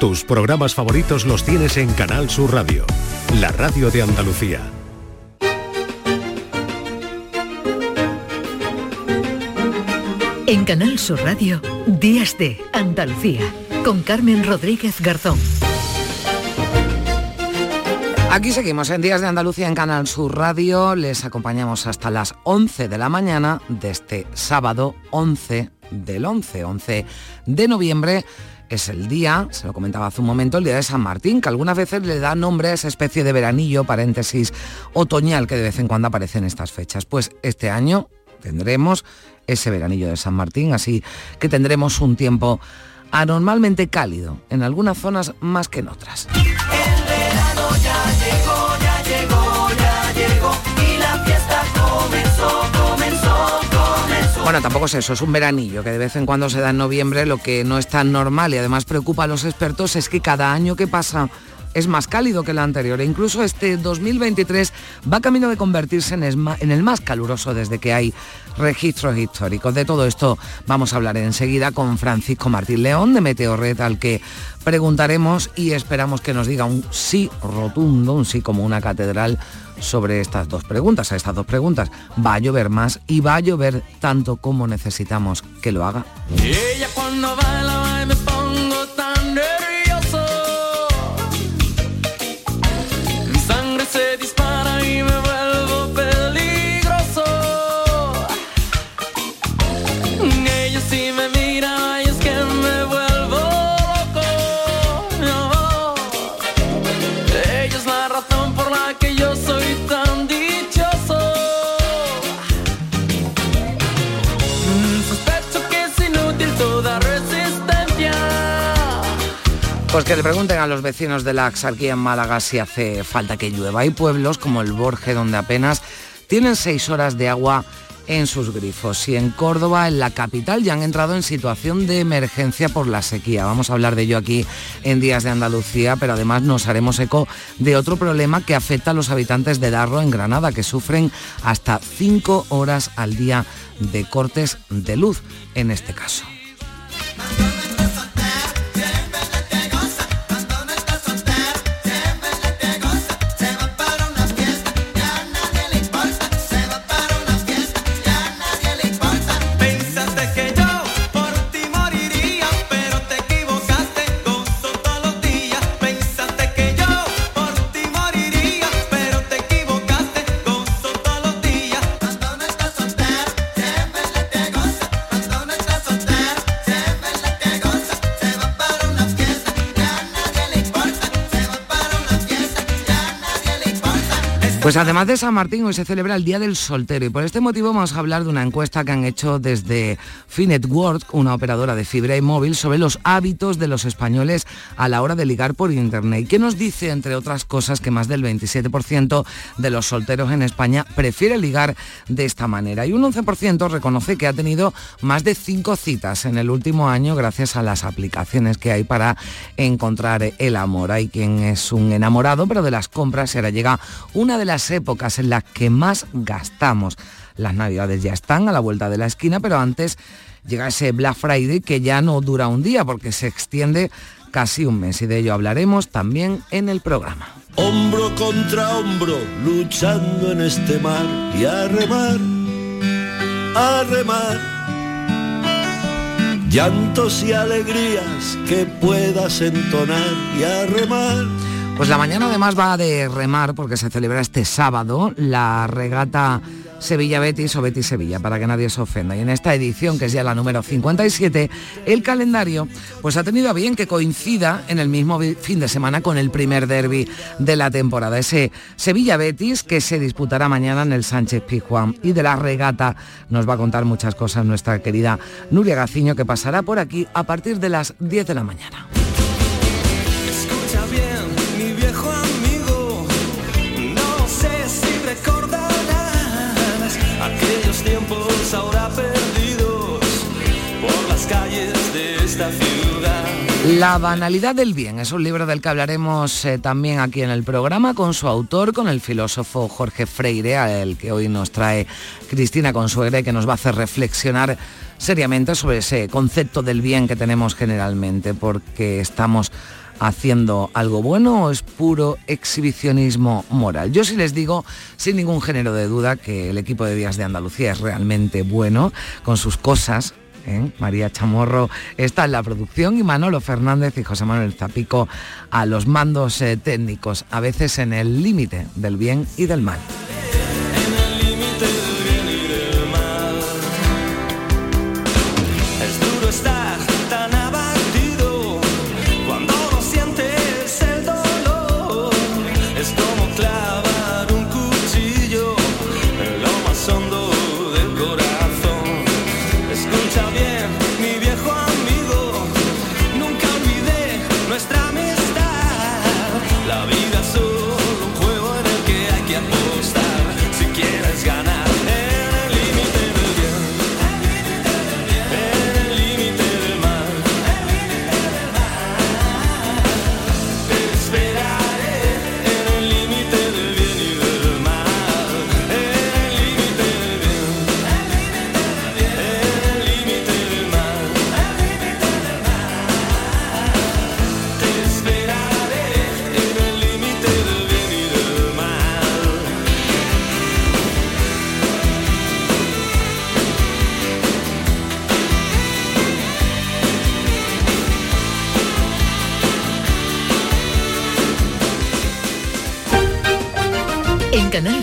Tus programas favoritos los tienes en Canal Sur Radio, la radio de Andalucía. En Canal Sur Radio, Días de Andalucía, con Carmen Rodríguez Garzón. Aquí seguimos en Días de Andalucía en Canal Sur Radio. Les acompañamos hasta las 11 de la mañana de este sábado 11 del 11, 11 de noviembre es el día, se lo comentaba hace un momento, el día de San Martín, que algunas veces le da nombre a esa especie de veranillo, paréntesis, otoñal que de vez en cuando aparece en estas fechas. Pues este año tendremos ese veranillo de San Martín, así que tendremos un tiempo anormalmente cálido, en algunas zonas más que en otras. Bueno, tampoco es eso, es un veranillo que de vez en cuando se da en noviembre, lo que no es tan normal y además preocupa a los expertos es que cada año que pasa es más cálido que el anterior e incluso este 2023 va camino de convertirse en el más caluroso desde que hay registros históricos. De todo esto vamos a hablar enseguida con Francisco Martín León de Meteorred al que preguntaremos y esperamos que nos diga un sí rotundo, un sí como una catedral sobre estas dos preguntas, a estas dos preguntas. ¿Va a llover más y va a llover tanto como necesitamos que lo haga? Pues que le pregunten a los vecinos de la Axarquía en Málaga si hace falta que llueva. Hay pueblos como el Borge donde apenas tienen seis horas de agua en sus grifos y en Córdoba, en la capital, ya han entrado en situación de emergencia por la sequía. Vamos a hablar de ello aquí en Días de Andalucía, pero además nos haremos eco de otro problema que afecta a los habitantes de Darro en Granada, que sufren hasta cinco horas al día de cortes de luz en este caso. Pues además de San Martín, hoy se celebra el Día del Soltero y por este motivo vamos a hablar de una encuesta que han hecho desde Finetwork, una operadora de fibra y móvil, sobre los hábitos de los españoles a la hora de ligar por Internet. ¿Qué nos dice, entre otras cosas, que más del 27% de los solteros en España prefiere ligar de esta manera? Y un 11% reconoce que ha tenido más de cinco citas en el último año gracias a las aplicaciones que hay para encontrar el amor. Hay quien es un enamorado, pero de las compras ahora llega una de las épocas en las que más gastamos. Las navidades ya están a la vuelta de la esquina, pero antes llega ese Black Friday que ya no dura un día porque se extiende casi un mes y de ello hablaremos también en el programa. Hombro contra hombro, luchando en este mar y a remar, a remar. Llantos y alegrías que puedas entonar y a remar pues la mañana además va de remar porque se celebra este sábado la regata Sevilla Betis o Betis Sevilla, para que nadie se ofenda. Y en esta edición, que es ya la número 57, el calendario pues ha tenido a bien que coincida en el mismo fin de semana con el primer derby de la temporada, ese Sevilla Betis que se disputará mañana en el Sánchez Pizjuán. Y de la regata nos va a contar muchas cosas nuestra querida Nuria Gaciño, que pasará por aquí a partir de las 10 de la mañana. La banalidad del bien es un libro del que hablaremos eh, también aquí en el programa con su autor, con el filósofo Jorge Freire, al que hoy nos trae Cristina Consuegra y que nos va a hacer reflexionar seriamente sobre ese concepto del bien que tenemos generalmente, porque estamos haciendo algo bueno o es puro exhibicionismo moral? Yo sí les digo, sin ningún género de duda, que el equipo de Días de Andalucía es realmente bueno, con sus cosas, ¿eh? María Chamorro está en la producción y Manolo Fernández y José Manuel Zapico a los mandos eh, técnicos, a veces en el límite del bien y del mal.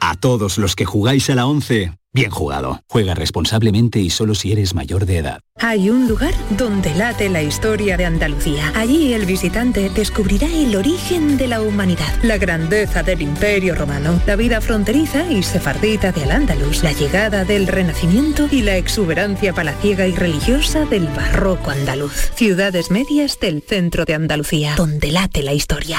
A todos los que jugáis a la 11, bien jugado. Juega responsablemente y solo si eres mayor de edad. Hay un lugar donde late la historia de Andalucía. Allí el visitante descubrirá el origen de la humanidad, la grandeza del imperio romano, la vida fronteriza y sefardita de Al-Ándalus, la llegada del Renacimiento y la exuberancia palaciega y religiosa del barroco andaluz. Ciudades medias del centro de Andalucía, donde late la historia.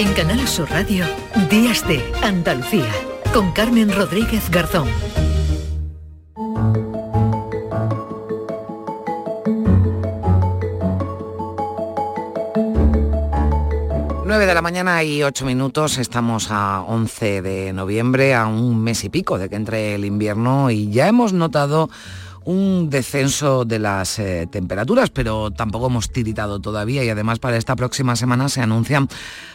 En Canal Sur Radio, Días de Andalucía, con Carmen Rodríguez Garzón. 9 de la mañana y 8 minutos, estamos a 11 de noviembre, a un mes y pico de que entre el invierno y ya hemos notado un descenso de las eh, temperaturas, pero tampoco hemos tiritado todavía y además para esta próxima semana se anuncian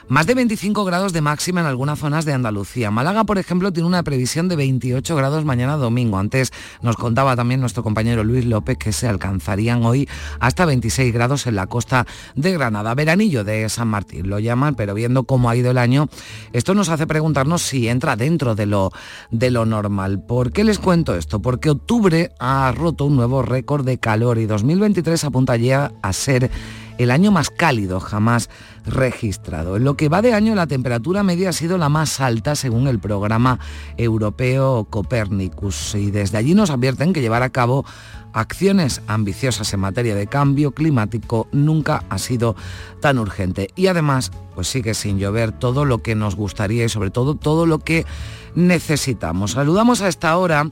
más de 25 grados de máxima en algunas zonas de Andalucía. Málaga, por ejemplo, tiene una previsión de 28 grados mañana domingo. Antes nos contaba también nuestro compañero Luis López que se alcanzarían hoy hasta 26 grados en la costa de Granada. Veranillo de San Martín lo llaman, pero viendo cómo ha ido el año, esto nos hace preguntarnos si entra dentro de lo, de lo normal. ¿Por qué les cuento esto? Porque octubre ha roto un nuevo récord de calor y 2023 apunta ya a ser el año más cálido jamás registrado. En lo que va de año la temperatura media ha sido la más alta según el programa europeo Copernicus y desde allí nos advierten que llevar a cabo acciones ambiciosas en materia de cambio climático nunca ha sido tan urgente y además pues sigue sin llover todo lo que nos gustaría y sobre todo todo lo que necesitamos. Saludamos a esta hora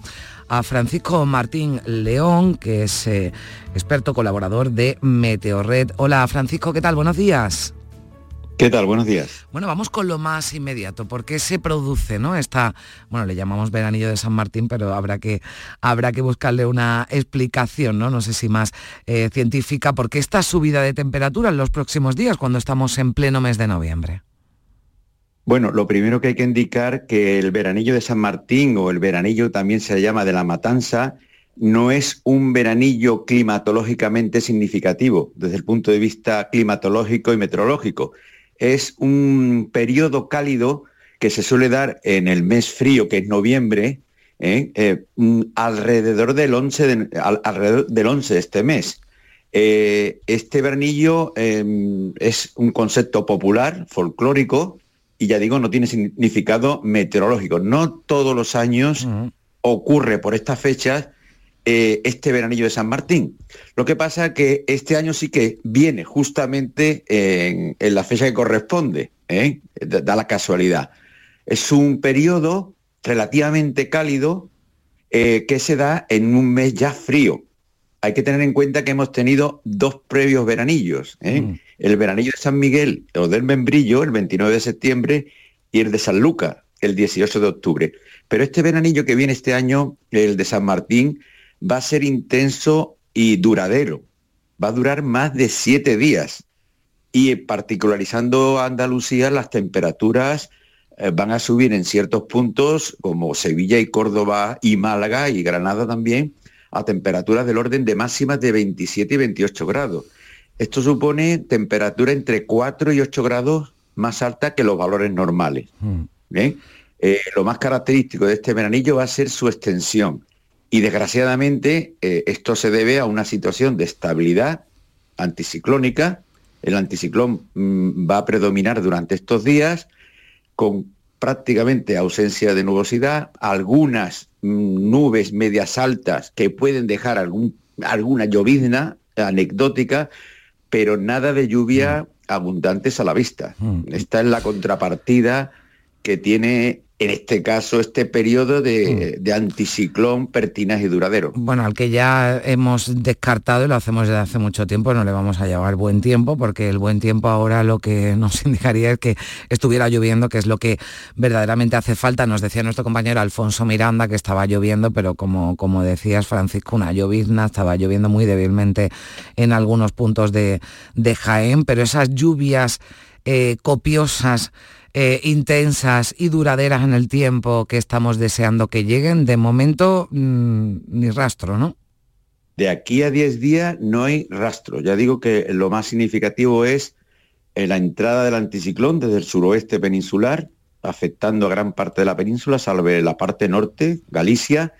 a Francisco Martín León, que es eh, experto colaborador de Meteorred. Hola Francisco, ¿qué tal? Buenos días. ¿Qué tal? Buenos días. Bueno, vamos con lo más inmediato. ¿Por qué se produce, no? Esta, bueno, le llamamos veranillo de San Martín, pero habrá que, habrá que buscarle una explicación, ¿no? No sé si más eh, científica, porque esta subida de temperatura en los próximos días, cuando estamos en pleno mes de noviembre. Bueno, lo primero que hay que indicar que el veranillo de San Martín o el veranillo también se llama de la Matanza no es un veranillo climatológicamente significativo desde el punto de vista climatológico y meteorológico. Es un periodo cálido que se suele dar en el mes frío, que es noviembre, ¿eh? Eh, mm, alrededor, del 11 de, alrededor del 11 de este mes. Eh, este veranillo em, es un concepto popular, folclórico, y ya digo, no tiene significado meteorológico. No todos los años ocurre por estas fechas eh, este veranillo de San Martín. Lo que pasa es que este año sí que viene justamente en, la fecha que corresponde, ¿eh? da la casualidad. Es un periodo relativamente cálido eh, que se da en un mes ya frío. Hay que tener en cuenta que hemos tenido dos previos veranillos. Mm. El veranillo de San Miguel o del Membrillo, el 29 de septiembre, y el de San Lucas, el 18 de octubre. Pero este veranillo que viene este año, el de San Martín, va a ser intenso y duradero. Va a durar más de siete días. Y particularizando Andalucía, las temperaturas eh, van a subir en ciertos puntos, como Sevilla y Córdoba y Málaga y Granada también, a temperaturas del orden de máximas de 27 y 28 grados. Esto supone temperatura entre 4 y 8 grados más alta que los valores normales. Mm. Eh, lo más característico de este veranillo va a ser su extensión. Y desgraciadamente eh, esto se debe a una situación de estabilidad anticiclónica. El anticiclón mm, va a predominar durante estos días con prácticamente ausencia de nubosidad, algunas mm, nubes medias altas que pueden dejar algún, alguna llovizna anecdótica, pero nada de lluvia mm. abundantes a la vista. Esta es la contrapartida que tiene en este caso, este periodo de, anticiclón pertinaz y duradero. Bueno, al que ya hemos descartado y lo hacemos desde hace mucho tiempo, no le vamos a llevar buen tiempo, porque el buen tiempo ahora lo que nos indicaría es que estuviera lloviendo, que es lo que verdaderamente hace falta. Nos decía nuestro compañero Alfonso Miranda que estaba lloviendo, pero como, como decías, Francisco, una llovizna, estaba lloviendo muy débilmente en algunos puntos de, Jaén, pero esas lluvias eh, copiosas eh, intensas y duraderas en el tiempo que estamos deseando que lleguen, de momento mm, ni rastro, ¿no? De aquí a 10 días no hay rastro. Ya digo que lo más significativo es eh, la entrada del anticiclón desde el suroeste peninsular, afectando a gran parte de la península, salvo la parte norte, Galicia,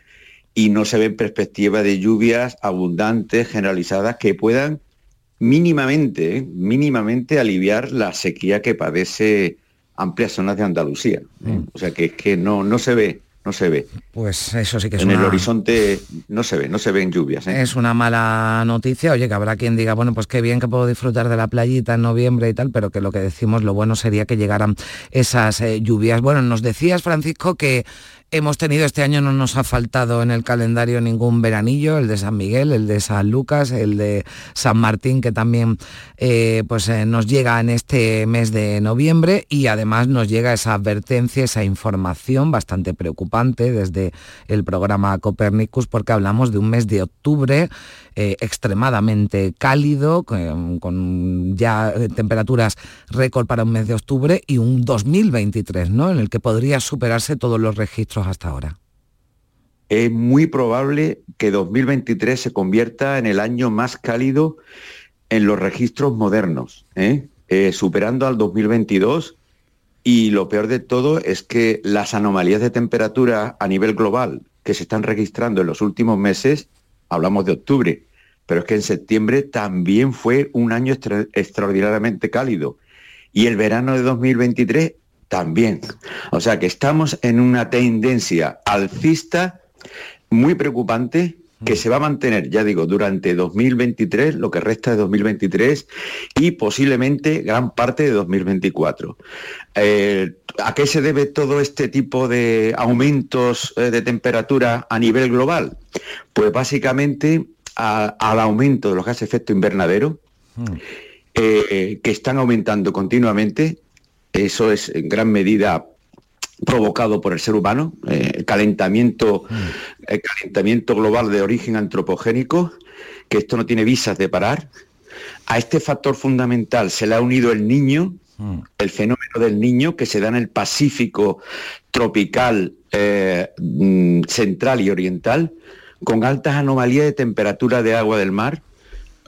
y no se ve perspectiva de lluvias abundantes, generalizadas, que puedan mínimamente, eh, mínimamente aliviar la sequía que padece amplias zonas de Andalucía. ¿eh? O sea que es que no, no se ve, no se ve. Pues eso sí que es En el horizonte no se ve, no se ven lluvias. ¿eh? Es una mala noticia. Oye, que habrá quien diga, bueno, pues qué bien que puedo disfrutar de la playita en noviembre y tal, pero que lo que decimos, lo bueno sería que llegaran esas eh, lluvias. Bueno, nos decías, Francisco, que hemos tenido este año, no nos ha faltado en el calendario ningún veranillo, el de San Miguel, el de San Lucas, el de San Martín, que también eh, pues, eh, nos llega en este mes de noviembre y además nos llega esa advertencia, esa información bastante preocupante desde el programa Copernicus, porque hablamos de un mes de octubre eh, extremadamente cálido, con, ya eh, temperaturas récord para un mes de octubre y un 2023, ¿no? En el que podría superarse todos los registros hasta ahora. Es muy probable que 2023 se convierta en el año más cálido en los registros modernos, ¿eh? superando al 2022 y lo peor de todo es que las anomalías de temperatura a nivel global que se están registrando en los últimos meses hablamos de octubre, pero es que en septiembre también fue un año extraordinariamente cálido y el verano de 2023 también. O sea que estamos en una tendencia alcista muy preocupante que se va a mantener, ya digo, durante 2023, lo que resta de 2023 y posiblemente gran parte de 2024. Eh, ¿A qué se debe todo este tipo de aumentos eh, de temperatura a nivel global? Pues básicamente al aumento de los gases de efecto invernadero, hmm. eh, que están aumentando continuamente. Eso es en gran medida provocado por el ser humano, eh, el, calentamiento, hmm. el calentamiento global de origen antropogénico, que esto no tiene visas de parar. A este factor fundamental se le ha unido el niño, mm. el fenómeno del niño que se da en el Pacífico tropical, eh, mm, central y oriental, con altas anomalías de temperatura de agua del mar,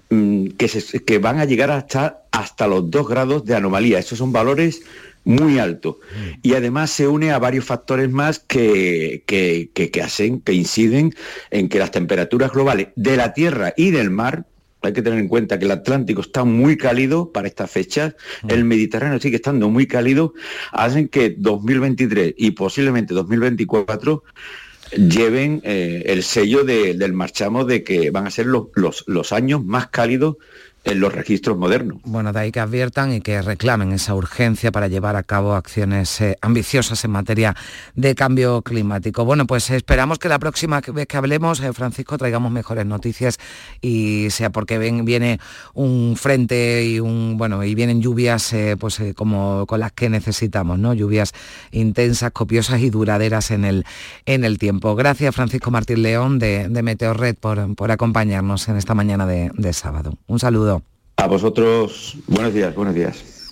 mm, que, que van a llegar hasta, hasta los 2 grados de anomalía. Esos son valores muy altos. Y además se une a varios factores más que, que, que, hacen, que inciden en que las temperaturas globales de la Tierra y del mar hay que tener en cuenta que el Atlántico está muy cálido para estas fechas, el Mediterráneo sigue estando muy cálido, hacen que 2023 y posiblemente 2024 lleven eh, el sello del marchamo de que van a ser los, los años más cálidos en los registros modernos. Bueno, de ahí que adviertan y que reclamen esa urgencia para llevar a cabo acciones eh, ambiciosas en materia de cambio climático. Bueno, pues esperamos que la próxima vez que hablemos, eh, Francisco, traigamos mejores noticias y sea porque ven, viene un frente y un bueno y vienen lluvias eh, pues como con las que necesitamos, ¿no? Lluvias intensas, copiosas y duraderas en el en el tiempo. Gracias, Francisco Martín León de, de Meteorred por, por acompañarnos en esta mañana de sábado. Un saludo. A vosotros, buenos días, buenos días.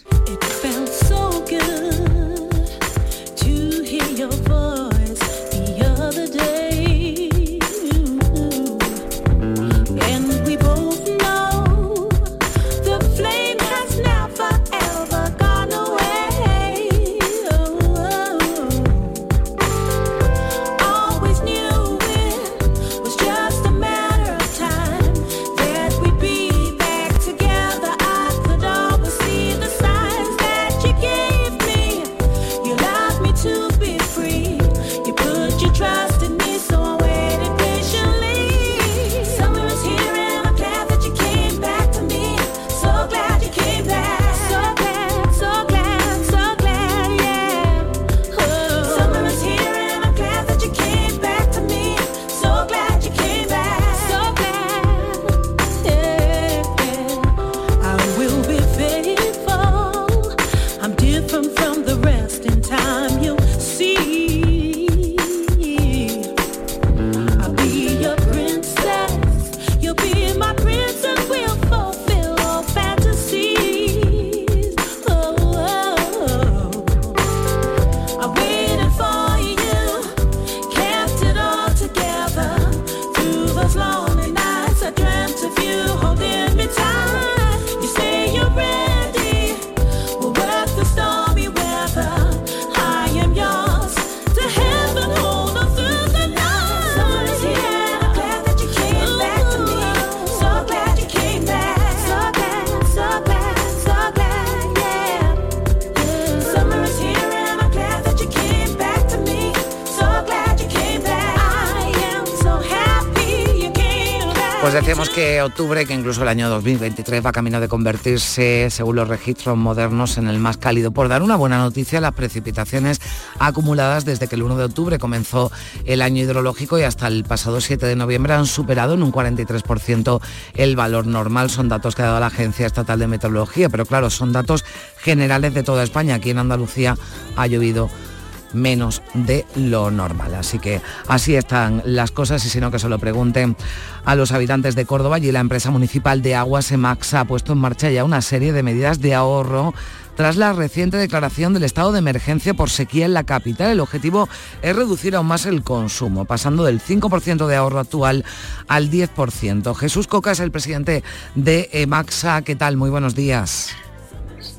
Octubre, que incluso el año 2023 va camino de convertirse, según los registros modernos, en el más cálido. Por dar una buena noticia, las precipitaciones acumuladas desde que el 1 de octubre comenzó el año hidrológico y hasta el pasado 7 de noviembre han superado en un 43% el valor normal. Son datos que ha dado la Agencia Estatal de Meteorología, pero claro, son datos generales de toda España. Aquí en Andalucía ha llovido menos de lo normal. Así que así están las cosas y si no que se lo pregunten a los habitantes de Córdoba y la empresa municipal de aguas EMAX ha puesto en marcha ya una serie de medidas de ahorro tras la reciente declaración del estado de emergencia por sequía en la capital. El objetivo es reducir aún más el consumo, pasando del 5% de ahorro actual al 10%. Jesús Coca es el presidente de EMAXA. ¿Qué tal? Muy buenos días.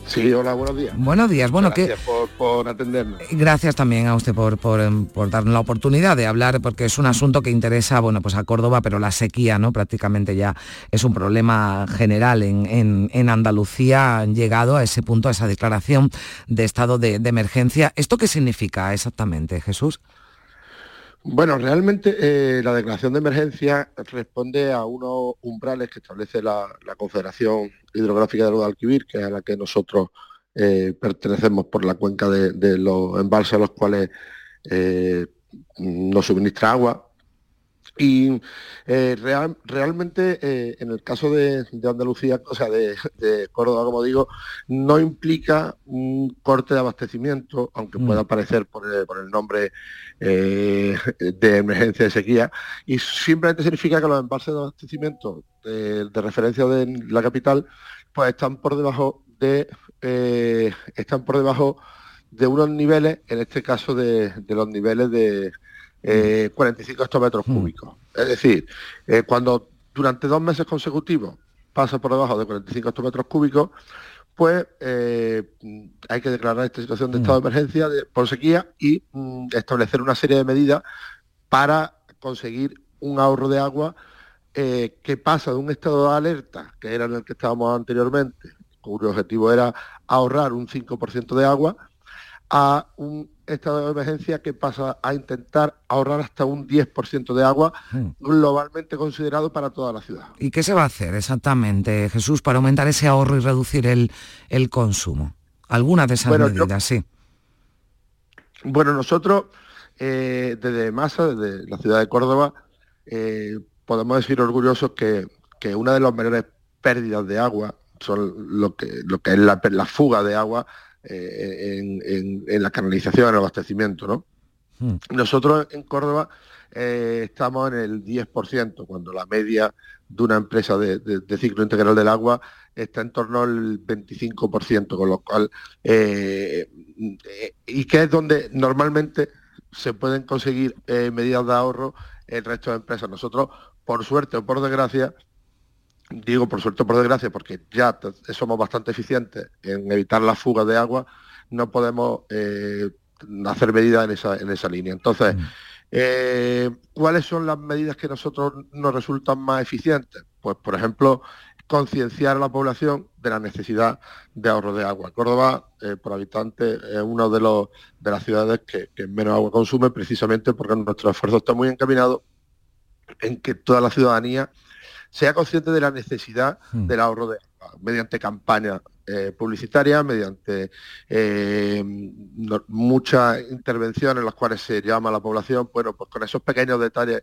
Sí, hola, buenos días. Buenos días. Bueno, Gracias por, atendernos. Gracias también a usted por, por, darnos la oportunidad de hablar, porque es un asunto que interesa bueno, pues a Córdoba, pero la sequía ¿no? prácticamente ya es un problema general en, en, Andalucía. Han llegado a ese punto, a esa declaración de estado de, emergencia. ¿Esto qué significa exactamente, Jesús? Bueno, realmente eh, la declaración de emergencia responde a unos umbrales que establece la, Confederación hidrográfica de Guadalquivir, que es a la que nosotros eh, pertenecemos por la cuenca de, los embalses a los cuales eh, nos suministra agua. Y eh, realmente en el caso de, Andalucía, o sea, de, Córdoba, como digo, no implica un corte de abastecimiento, aunque pueda mm. aparecer por el, nombre de emergencia de sequía, y simplemente significa que los embalses de abastecimiento de, referencia de la capital, pues están por debajo de, eh, están por debajo de unos niveles, en este caso de, los niveles de 45 eh, hectómetros mm. cúbicos. Es decir, eh, cuando durante dos meses consecutivos pasa por debajo de 45 hectómetros cúbicos, pues hay que declarar esta situación de mm. estado de emergencia por sequía y mm, establecer una serie de medidas para conseguir un ahorro de agua eh, que pasa de un estado de alerta, que era en el que estábamos anteriormente, cuyo objetivo era ahorrar un 5% de agua, a un estado de emergencia que pasa a intentar ahorrar hasta un 10% de agua hmm. globalmente considerado para toda la ciudad. ¿Y qué se va a hacer exactamente, Jesús, para aumentar ese ahorro y reducir el, consumo? Algunas de esas medidas, sí. Bueno, nosotros eh, desde Masa, desde la ciudad de Córdoba, eh, podemos decir orgullosos que, una de las mayores pérdidas de agua son lo que, lo que es la, fuga de agua eh, en, la canalización, en el abastecimiento. ¿no? Hmm. Nosotros en Córdoba eh, estamos en el 10%, cuando la media de una empresa de, ciclo integral del agua está en torno al 25%, con lo cual, eh, y que es donde normalmente se pueden conseguir medidas de ahorro el resto de empresas. Nosotros por suerte o por desgracia, digo por suerte o por desgracia, porque ya somos bastante eficientes en evitar la fuga de agua, no podemos eh, hacer medidas en esa, en esa línea. Entonces, mm. eh, ¿cuáles son las medidas que a nosotros nos resultan más eficientes? Pues, por ejemplo, concienciar a la población de la necesidad de ahorro de agua. Córdoba, eh, por habitante, es una de, los, de las ciudades que, que menos agua consume, precisamente porque nuestro esfuerzo está muy encaminado en que toda la ciudadanía sea consciente de la necesidad hmm. del ahorro de agua, mediante campañas eh, publicitarias, mediante eh, muchas intervenciones en las cuales se llama a la población, bueno, pues con esos pequeños detalles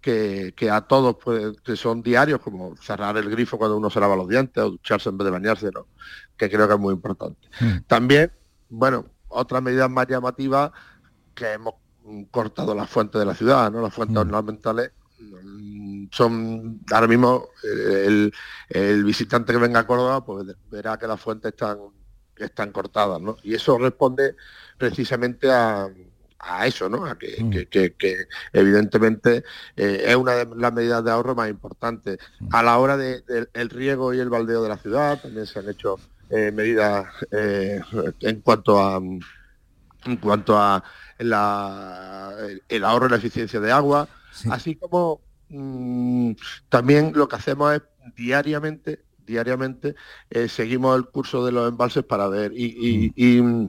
que, a todos pues, que son diarios, como cerrar el grifo cuando uno se lava los dientes o ducharse en vez de bañarse, ¿no? que creo que es muy importante. Hmm. También, bueno, otras medidas más llamativas que hemos cortado las fuentes de la ciudad, ¿no? Las fuentes ornamentales son ahora mismo el, visitante que venga a Córdoba pues verá que las fuentes están están cortadas ¿no? y eso responde precisamente a, eso ¿no? a que, mm. evidentemente eh, es una de las medidas de ahorro más importantes mm. a la hora del de, riego y el baldeo de la ciudad también se han hecho eh, medidas eh, en cuanto a en cuanto a la, el ahorro y la eficiencia de agua así como Mm, también lo que hacemos es diariamente, diariamente, eh, seguimos el curso de los embalses para ver y, y,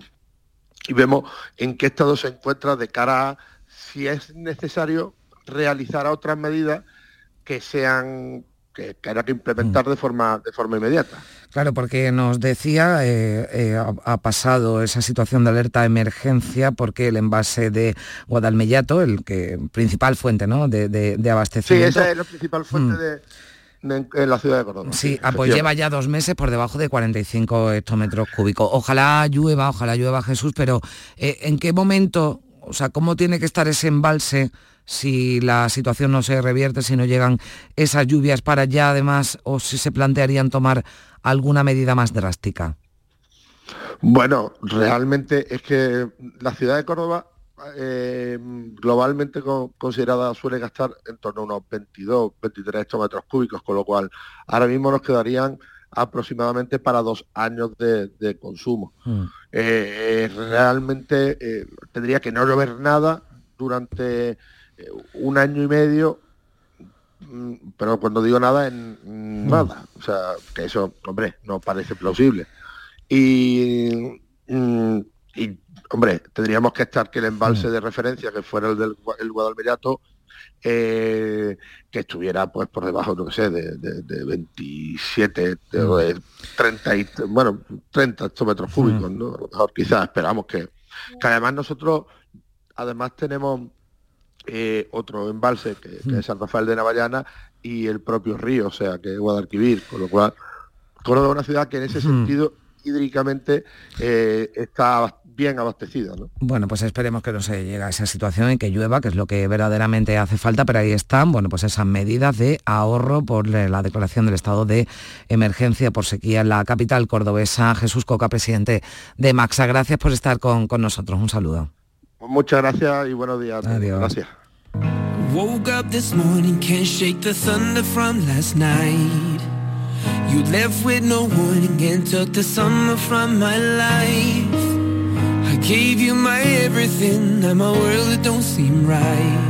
vemos en qué estado se encuentra de cara a si es necesario realizar otras medidas que sean que, que que implementar mm. de forma, de forma inmediata. Claro, porque nos decía, eh, eh, ha, pasado esa situación de alerta de emergencia porque el envase de Guadalmellato, el que principal fuente ¿no? de, abastecimiento... Sí, esa es la principal fuente mm. de, en la ciudad de Córdoba. Sí, ah, pues lleva ya dos meses por debajo de 45 hectómetros cúbicos. Ojalá llueva, ojalá llueva Jesús, pero eh, ¿en qué momento, o sea, cómo tiene que estar ese embalse si la situación no se revierte, si no llegan esas lluvias para allá además, o si se plantearían tomar alguna medida más drástica? Bueno, realmente es que la ciudad de Córdoba eh, globalmente considerada suele gastar en torno a unos 22, 23 hectómetros cúbicos, con lo cual ahora mismo nos quedarían aproximadamente para dos años de, consumo. Mm. Eh, realmente eh, tendría que no llover nada durante un año y medio, mm, pero cuando digo nada, en mm. nada. O sea, que eso, hombre, no parece plausible. Y, mm, hombre, tendríamos que estar que el embalse de referencia, que fuera el del el Guadalmerato, eh, que estuviera pues por debajo, no sé, de, de, 27, de, 30, y, bueno, 30 hectómetros cúbicos, ¿no? A lo mejor quizás esperamos que, que además nosotros, además tenemos eh, otro embalse que, es San Rafael de Navallana y el propio río, o sea, que es Guadalquivir, con lo cual Córdoba es una ciudad que en ese sentido hídricamente eh, está bien abastecidas. Bueno, pues esperemos que no se llegue a esa situación y que llueva, que es lo que verdaderamente hace falta, pero ahí están, bueno, pues esas medidas de ahorro por la declaración del estado de emergencia por sequía en la capital cordobesa. Jesús Coca, presidente de Maxa, gracias por estar con, con nosotros. Un saludo. Muchas gracias y buenos días. Adiós. Gracias. Woke up this morning, can't shake the thunder from last night. You left with no warning and took the summer from my life. I gave you my everything, now my world it don't seem right.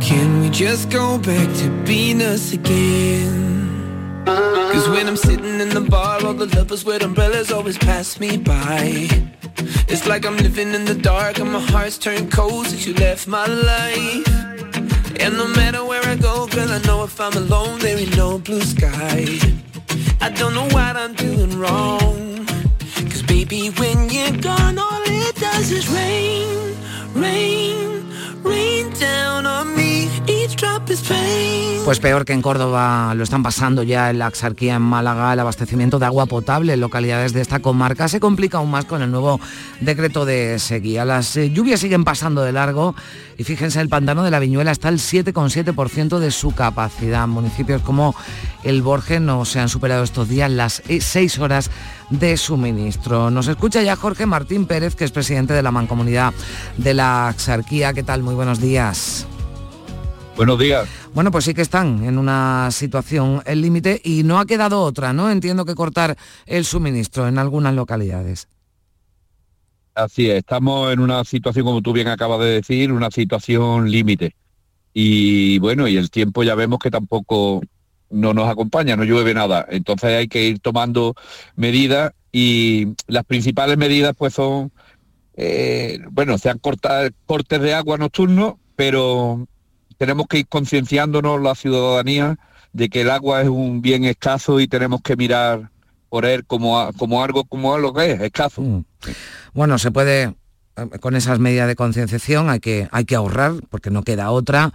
Can we just go back to being us again? Cause when I'm sitting in the bar, all the lovers with umbrellas always pass me by. It's like I'm living in the dark and my heart's turned cold since you left my life. And no matter where I go, girl, I know if I'm alone, there ain't no blue sky. I don't know what I'm doing wrong. Cause baby, when you're gone, all it does is rain, rain, rain down Pues peor que en Córdoba lo están pasando ya en la Axarquía, en Málaga, el abastecimiento de agua potable en localidades de esta comarca se complica aún más con el nuevo decreto de sequía. Las eh, lluvias siguen pasando de largo y fíjense, el pantano de la Viñuela está al 7,7% de su capacidad. Municipios como el Borges no se han superado estos días las 6 horas de suministro. Nos escucha ya Jorge Martín Pérez, que es presidente de la Mancomunidad de la Axarquía. ¿Qué tal? Muy buenos días. Buenos días. Bueno, pues sí que están en una situación el límite y no ha quedado otra, ¿no? Entiendo que cortar el suministro en algunas localidades. Así es, estamos en una situación, como tú bien acabas de decir, una situación límite. Y bueno, y el tiempo ya vemos que tampoco no nos acompaña, no llueve nada. Entonces hay que ir tomando medidas y las principales medidas pues son, eh, bueno, se han cortado cortes de agua nocturnos, pero tenemos que ir concienciándonos la ciudadanía de que el agua es un bien escaso y tenemos que mirar por él como, como algo como lo que es, escaso. Mm. Bueno, se puede, eh, con esas medidas de concienciación hay que, hay que ahorrar, porque no queda otra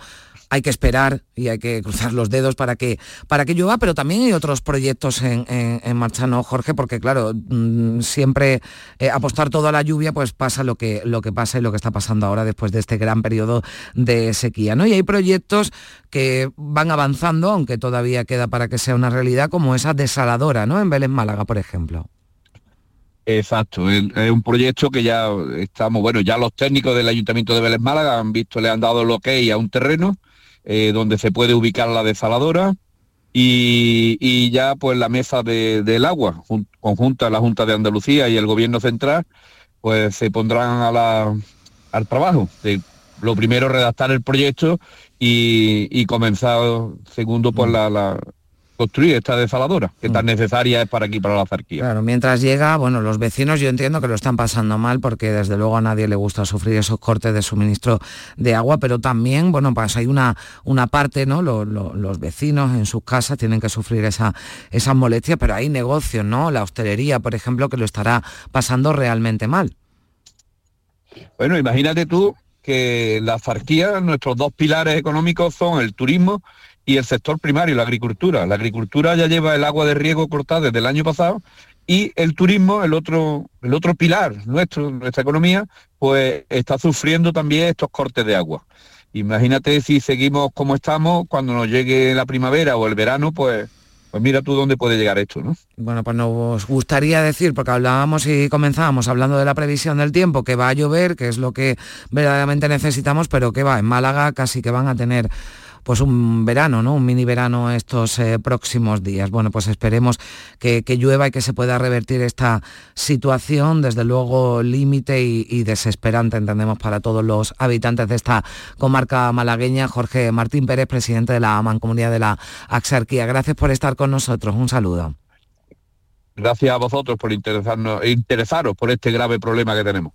hay que esperar y hay que cruzar los dedos para que, para que llueva, pero también hay otros proyectos en, marcha, ¿no, Jorge? Porque claro, mm, siempre eh, apostar todo a la lluvia, pues pasa lo que, lo que pasa y lo que está pasando ahora después de este gran periodo de sequía, ¿no? Y hay proyectos que van avanzando, aunque todavía queda para que sea una realidad, como esa desaladora, ¿no? En Vélez Málaga, por ejemplo. Exacto, es un proyecto que ya estamos, bueno, ya los técnicos del Ayuntamiento de Vélez Málaga han visto, le han dado que hay a un terreno eh, donde se puede ubicar la desaladora y, ya pues la mesa del agua, conjunta la Junta de Andalucía y el Gobierno Central, pues se pondrán a la, al trabajo. lo primero, redactar el proyecto y, comenzar, segundo, pues la, construir esta desaladora, que tan mm. necesaria es para aquí, para la zarquía. Claro, mientras llega, bueno, los vecinos yo entiendo que lo están pasando mal porque desde luego a nadie le gusta sufrir esos cortes de suministro de agua, pero también, bueno, pues hay una, una parte, ¿no? los vecinos en sus casas tienen que sufrir esa, esas molestias, pero hay negocios, ¿no? La hostelería, por ejemplo, que lo estará pasando realmente mal. Bueno, imagínate tú que la zarquía, nuestros dos pilares económicos son el turismo y el sector primario, la agricultura. La agricultura ya lleva el agua de riego cortada desde el año pasado y el turismo, el otro, el otro pilar nuestro, nuestra economía, pues está sufriendo también estos cortes de agua. Imagínate si seguimos como estamos, cuando nos llegue la primavera o el verano, pues pues mira tú dónde puede llegar esto, ¿no? Bueno, pues nos gustaría decir, porque hablábamos y comenzábamos hablando de la previsión del tiempo, que va a llover, que es lo que verdaderamente necesitamos, pero que va, en Málaga casi que van a tener pues un verano, ¿no? Un mini verano estos eh, próximos días. Bueno, pues esperemos que, llueva y que se pueda revertir esta situación, desde luego límite y, desesperante, entendemos, para todos los habitantes de esta comarca malagueña. Jorge Martín Pérez, presidente de la Mancomunidad de la Axarquía. Gracias por estar con nosotros. Un saludo. Gracias a vosotros por interesarnos, interesaros por este grave problema que tenemos.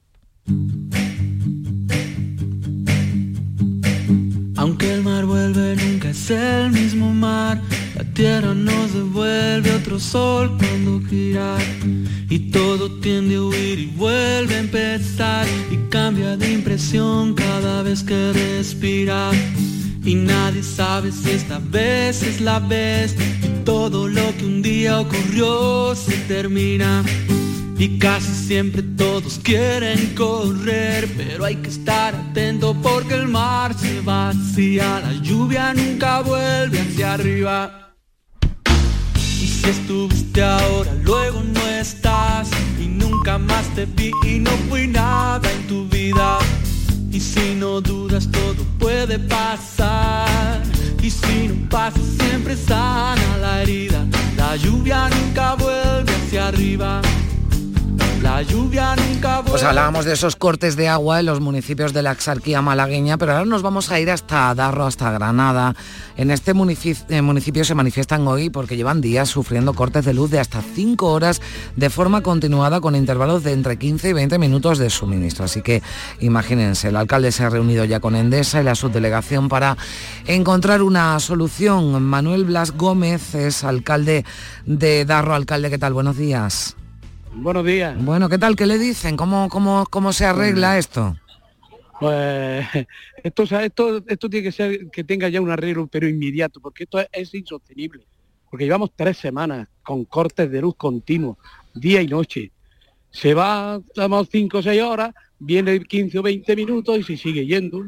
Aunque el mar vuelve, nunca es el mismo mar. La tierra nos devuelve otro sol cuando gira. Y todo tiende a huir y vuelve a empezar. Y cambia de impresión cada vez que respira. Y nadie sabe si esta vez es la vez. Y todo lo que un día ocurrió se termina. Y casi siempre todos quieren correr, pero hay que estar atento porque el mar se vacía, la lluvia nunca vuelve hacia arriba. Y si estuviste ahora, luego no estás, y nunca más te vi y no fui nada en tu vida. Y si no dudas, todo puede pasar. Y si no pasa, siempre sana la herida. La lluvia nunca vuelve hacia arriba. La lluvia nunca Pues hablábamos de esos cortes de agua en los municipios de la exarquía malagueña, pero ahora nos vamos a ir hasta Darro, hasta Granada. En este municipio, eh, municipio se manifiestan hoy porque llevan días sufriendo cortes de luz de hasta 5 horas de forma continuada con intervalos de entre 15 y 20 minutos de suministro. Así que imagínense, el alcalde se ha reunido ya con Endesa y la subdelegación para encontrar una solución. Manuel Blas Gómez es alcalde de Darro. Alcalde, ¿qué tal? Buenos días. Buenos días. Bueno, ¿qué tal? ¿Qué le dicen? ¿Cómo, cómo, cómo se arregla esto? Pues esto, esto, esto tiene que ser que tenga ya un arreglo, pero inmediato, porque esto es, es insostenible. Porque llevamos tres semanas con cortes de luz continuos, día y noche. Se va, damos cinco o seis horas, viene 15 o 20 minutos y se sigue yendo.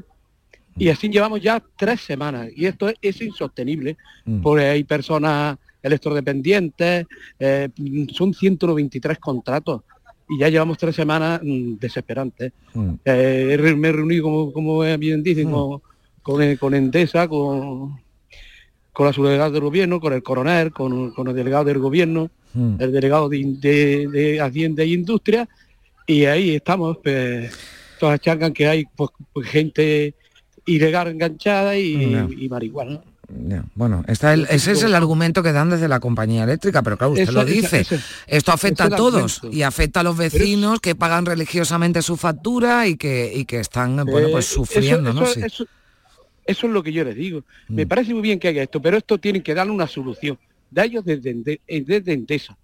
Y así llevamos ya tres semanas. Y esto es, es insostenible, porque hay personas electrodependientes, eh, son 193 contratos y ya llevamos tres semanas mm, desesperantes. Eh, he re- me he reunido, como, como bien dicen, con, con, eh, con Endesa, con, con la subdelegada del gobierno, con el coronel, con, con el delegado del gobierno, el delegado de, de- de Hacienda y Industria, y ahí estamos, pues, todas achancan que hay pues, pues, gente ilegal enganchada y, y marihuana. Ya, Bueno, está el- ese es el argumento que dan desde la compañía eléctrica, pero claro, usted Esa- lo esa- dice. Esto afecta a todos y afecta a los vecinos que pagan religiosamente su factura y que, y que están, bueno, pues Eh, sufriendo, eso, ¿no? eso- Sí. eso- eso es lo que yo les digo. Me Mm. parece muy bien que haga esto, pero esto tienen que darle una solución. De ellos desde, Ende- eh, desde Endesa.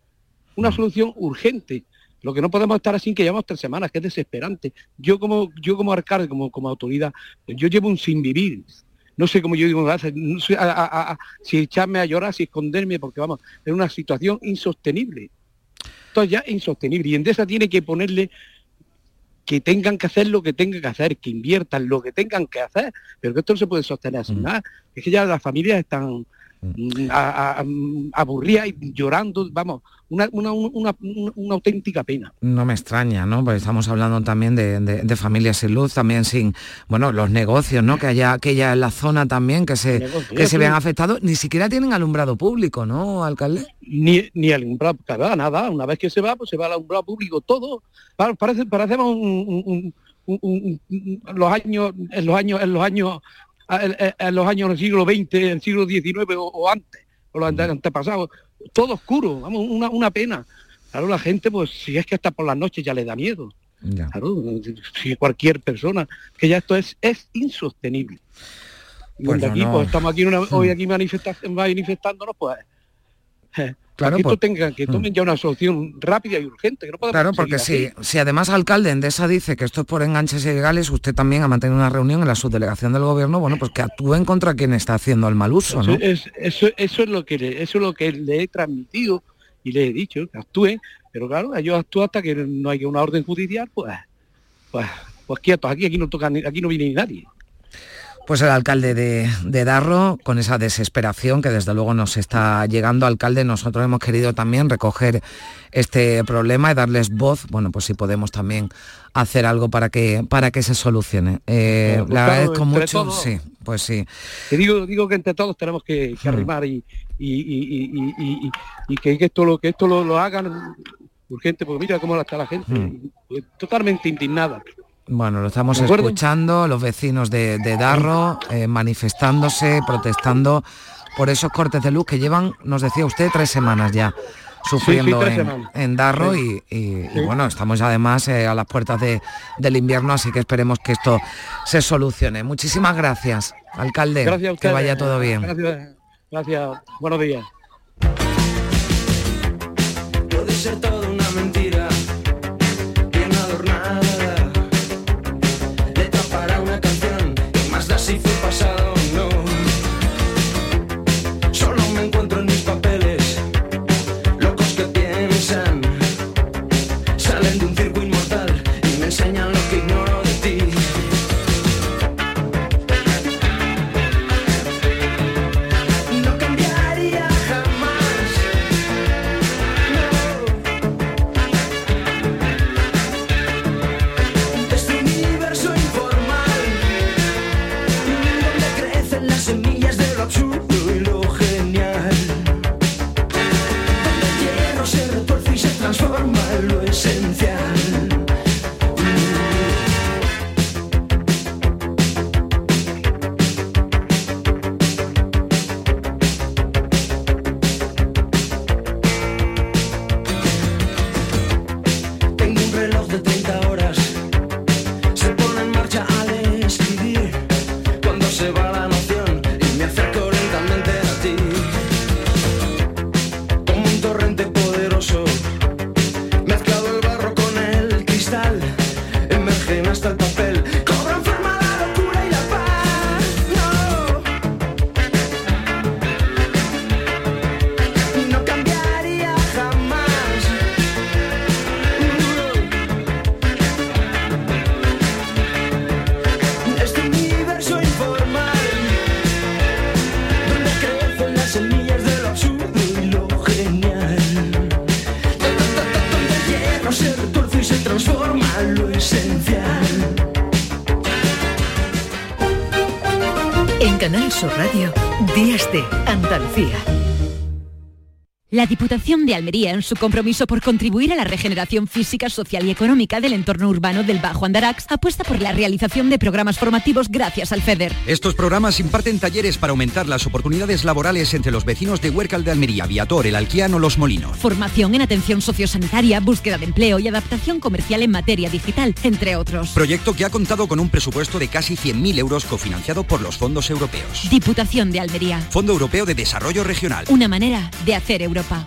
Una Mm. solución urgente. Lo que no podemos estar así que llevamos tres semanas, que es desesperante. Yo como, yo como alcalde, como, como autoridad, yo llevo un sin vivir. No sé cómo yo digo, sé, a- a- a- si echarme a llorar, si esconderme, porque vamos, es una situación insostenible. Esto ya es insostenible. Y Endesa tiene que ponerle que tengan que hacer lo que tengan que hacer, que inviertan lo que tengan que hacer, pero que esto no se puede sostener así nada. Es que ya las familias están a- a- mm, aburridas y llorando, vamos, una, una, una, auténtica pena. No me extraña, ¿no? Porque estamos hablando también de, de- de familias sin luz, también sin, bueno, los negocios, ¿no? Que haya, que haya en la zona también que se, que se vean afectados, ni siquiera tienen alumbrado público, ¿no, alcalde? Ni, ni alumbrado, nada, nada, una vez que se va, pues se va al alumbrado público, todo. Pa- Parece, parecemos un- un- un- un- un- los años, en los años, en los años, en, en los años del siglo XX, el siglo XIX o, o antes, o los ante- antepasados, todo oscuro, vamos, una, una pena. Claro, la gente, pues si es que hasta por las noches ya le da miedo. Ya. Claro, si cualquier persona, que ya esto es, es insostenible. Pues aquí, no. pues estamos aquí una- hoy aquí manifesta- manifestándonos, pues eh, Claro, que esto tenga, que tomen ya una solución rápida y urgente, que no podemos Claro, porque si, si además alcalde Endesa dice que esto es por enganches ilegales, usted también ha mantenido una reunión en la subdelegación del gobierno, bueno, pues que actúen contra quien está haciendo el mal uso, Eso, ¿no? es, eso, eso es lo que le, eso es lo que le he transmitido y le he dicho, que actúen, pero claro, ellos actúan hasta que no haya una orden judicial, pues, pues, pues quietos, aquí, aquí no toca, ni- aquí no viene ni nadie. Pues el alcalde de, de Darro, con esa desesperación que desde luego nos está llegando, alcalde, nosotros hemos querido también recoger este problema y darles voz, bueno, pues si podemos también hacer algo para que, para que se solucione. Eh, pues le agradezco mucho, todos. sí, pues sí. Que digo, digo que entre todos tenemos que, que Mm. arrimar y, y, y, y- que esto lo que esto lo, lo hagan urgente, porque mira cómo está la gente, Mm. pues, totalmente indignada. Bueno, lo estamos escuchando, los vecinos de, de Darro eh, manifestándose, protestando por esos cortes de luz que llevan, nos decía usted, tres semanas ya sufriendo en, Darro Sí. y, y- y Sí. bueno, estamos además eh, a las puertas de- del invierno, así que esperemos que esto se solucione. Muchísimas gracias, alcalde, Gracias a que vaya todo bien. Gracias, gracias. Buenos días. Puede ser toda una mentira, y más da Diputación de Almería, en su compromiso por contribuir a la regeneración física, social y económica del entorno urbano del Bajo Andarax, apuesta por la realización de programas formativos gracias al FEDER. Estos programas imparten talleres para aumentar las oportunidades laborales entre los vecinos de Huércal de Almería, Viator, El Alquiano, Los Molinos. Formación en atención sociosanitaria, búsqueda de empleo y adaptación comercial en materia digital, entre otros. Proyecto que ha contado con un presupuesto de casi 100.000 euros cofinanciado por los fondos europeos. Diputación de Almería. Fondo Europeo de Desarrollo Regional. Una manera de hacer Europa.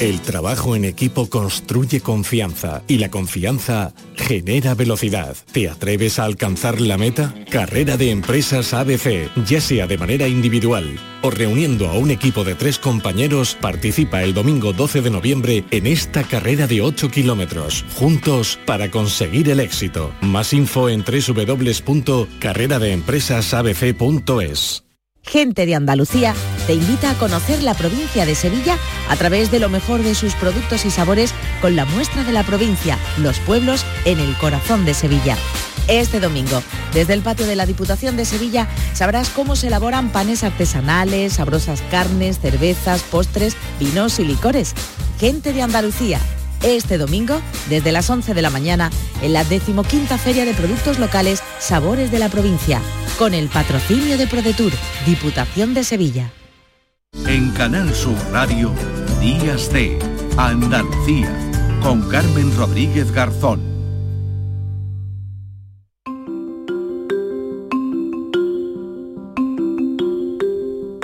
El trabajo en equipo construye confianza y la confianza genera velocidad. ¿Te atreves a alcanzar la meta? Carrera de Empresas ABC, ya sea de manera individual o reuniendo a un equipo de tres compañeros, participa el domingo 12 de noviembre en esta carrera de 8 kilómetros, juntos para conseguir el éxito. Más info en www.carreradeempresasabc.es. Gente de Andalucía te invita a conocer la provincia de Sevilla a través de lo mejor de sus productos y sabores con la muestra de la provincia, los pueblos en el corazón de Sevilla. Este domingo, desde el patio de la Diputación de Sevilla, sabrás cómo se elaboran panes artesanales, sabrosas carnes, cervezas, postres, vinos y licores. Gente de Andalucía, este domingo, desde las 11 de la mañana, en la decimoquinta Feria de Productos Locales Sabores de la Provincia, con el patrocinio de ProDetour, Diputación de Sevilla. En Canal Sur Radio, Días de Andalucía, con Carmen Rodríguez Garzón.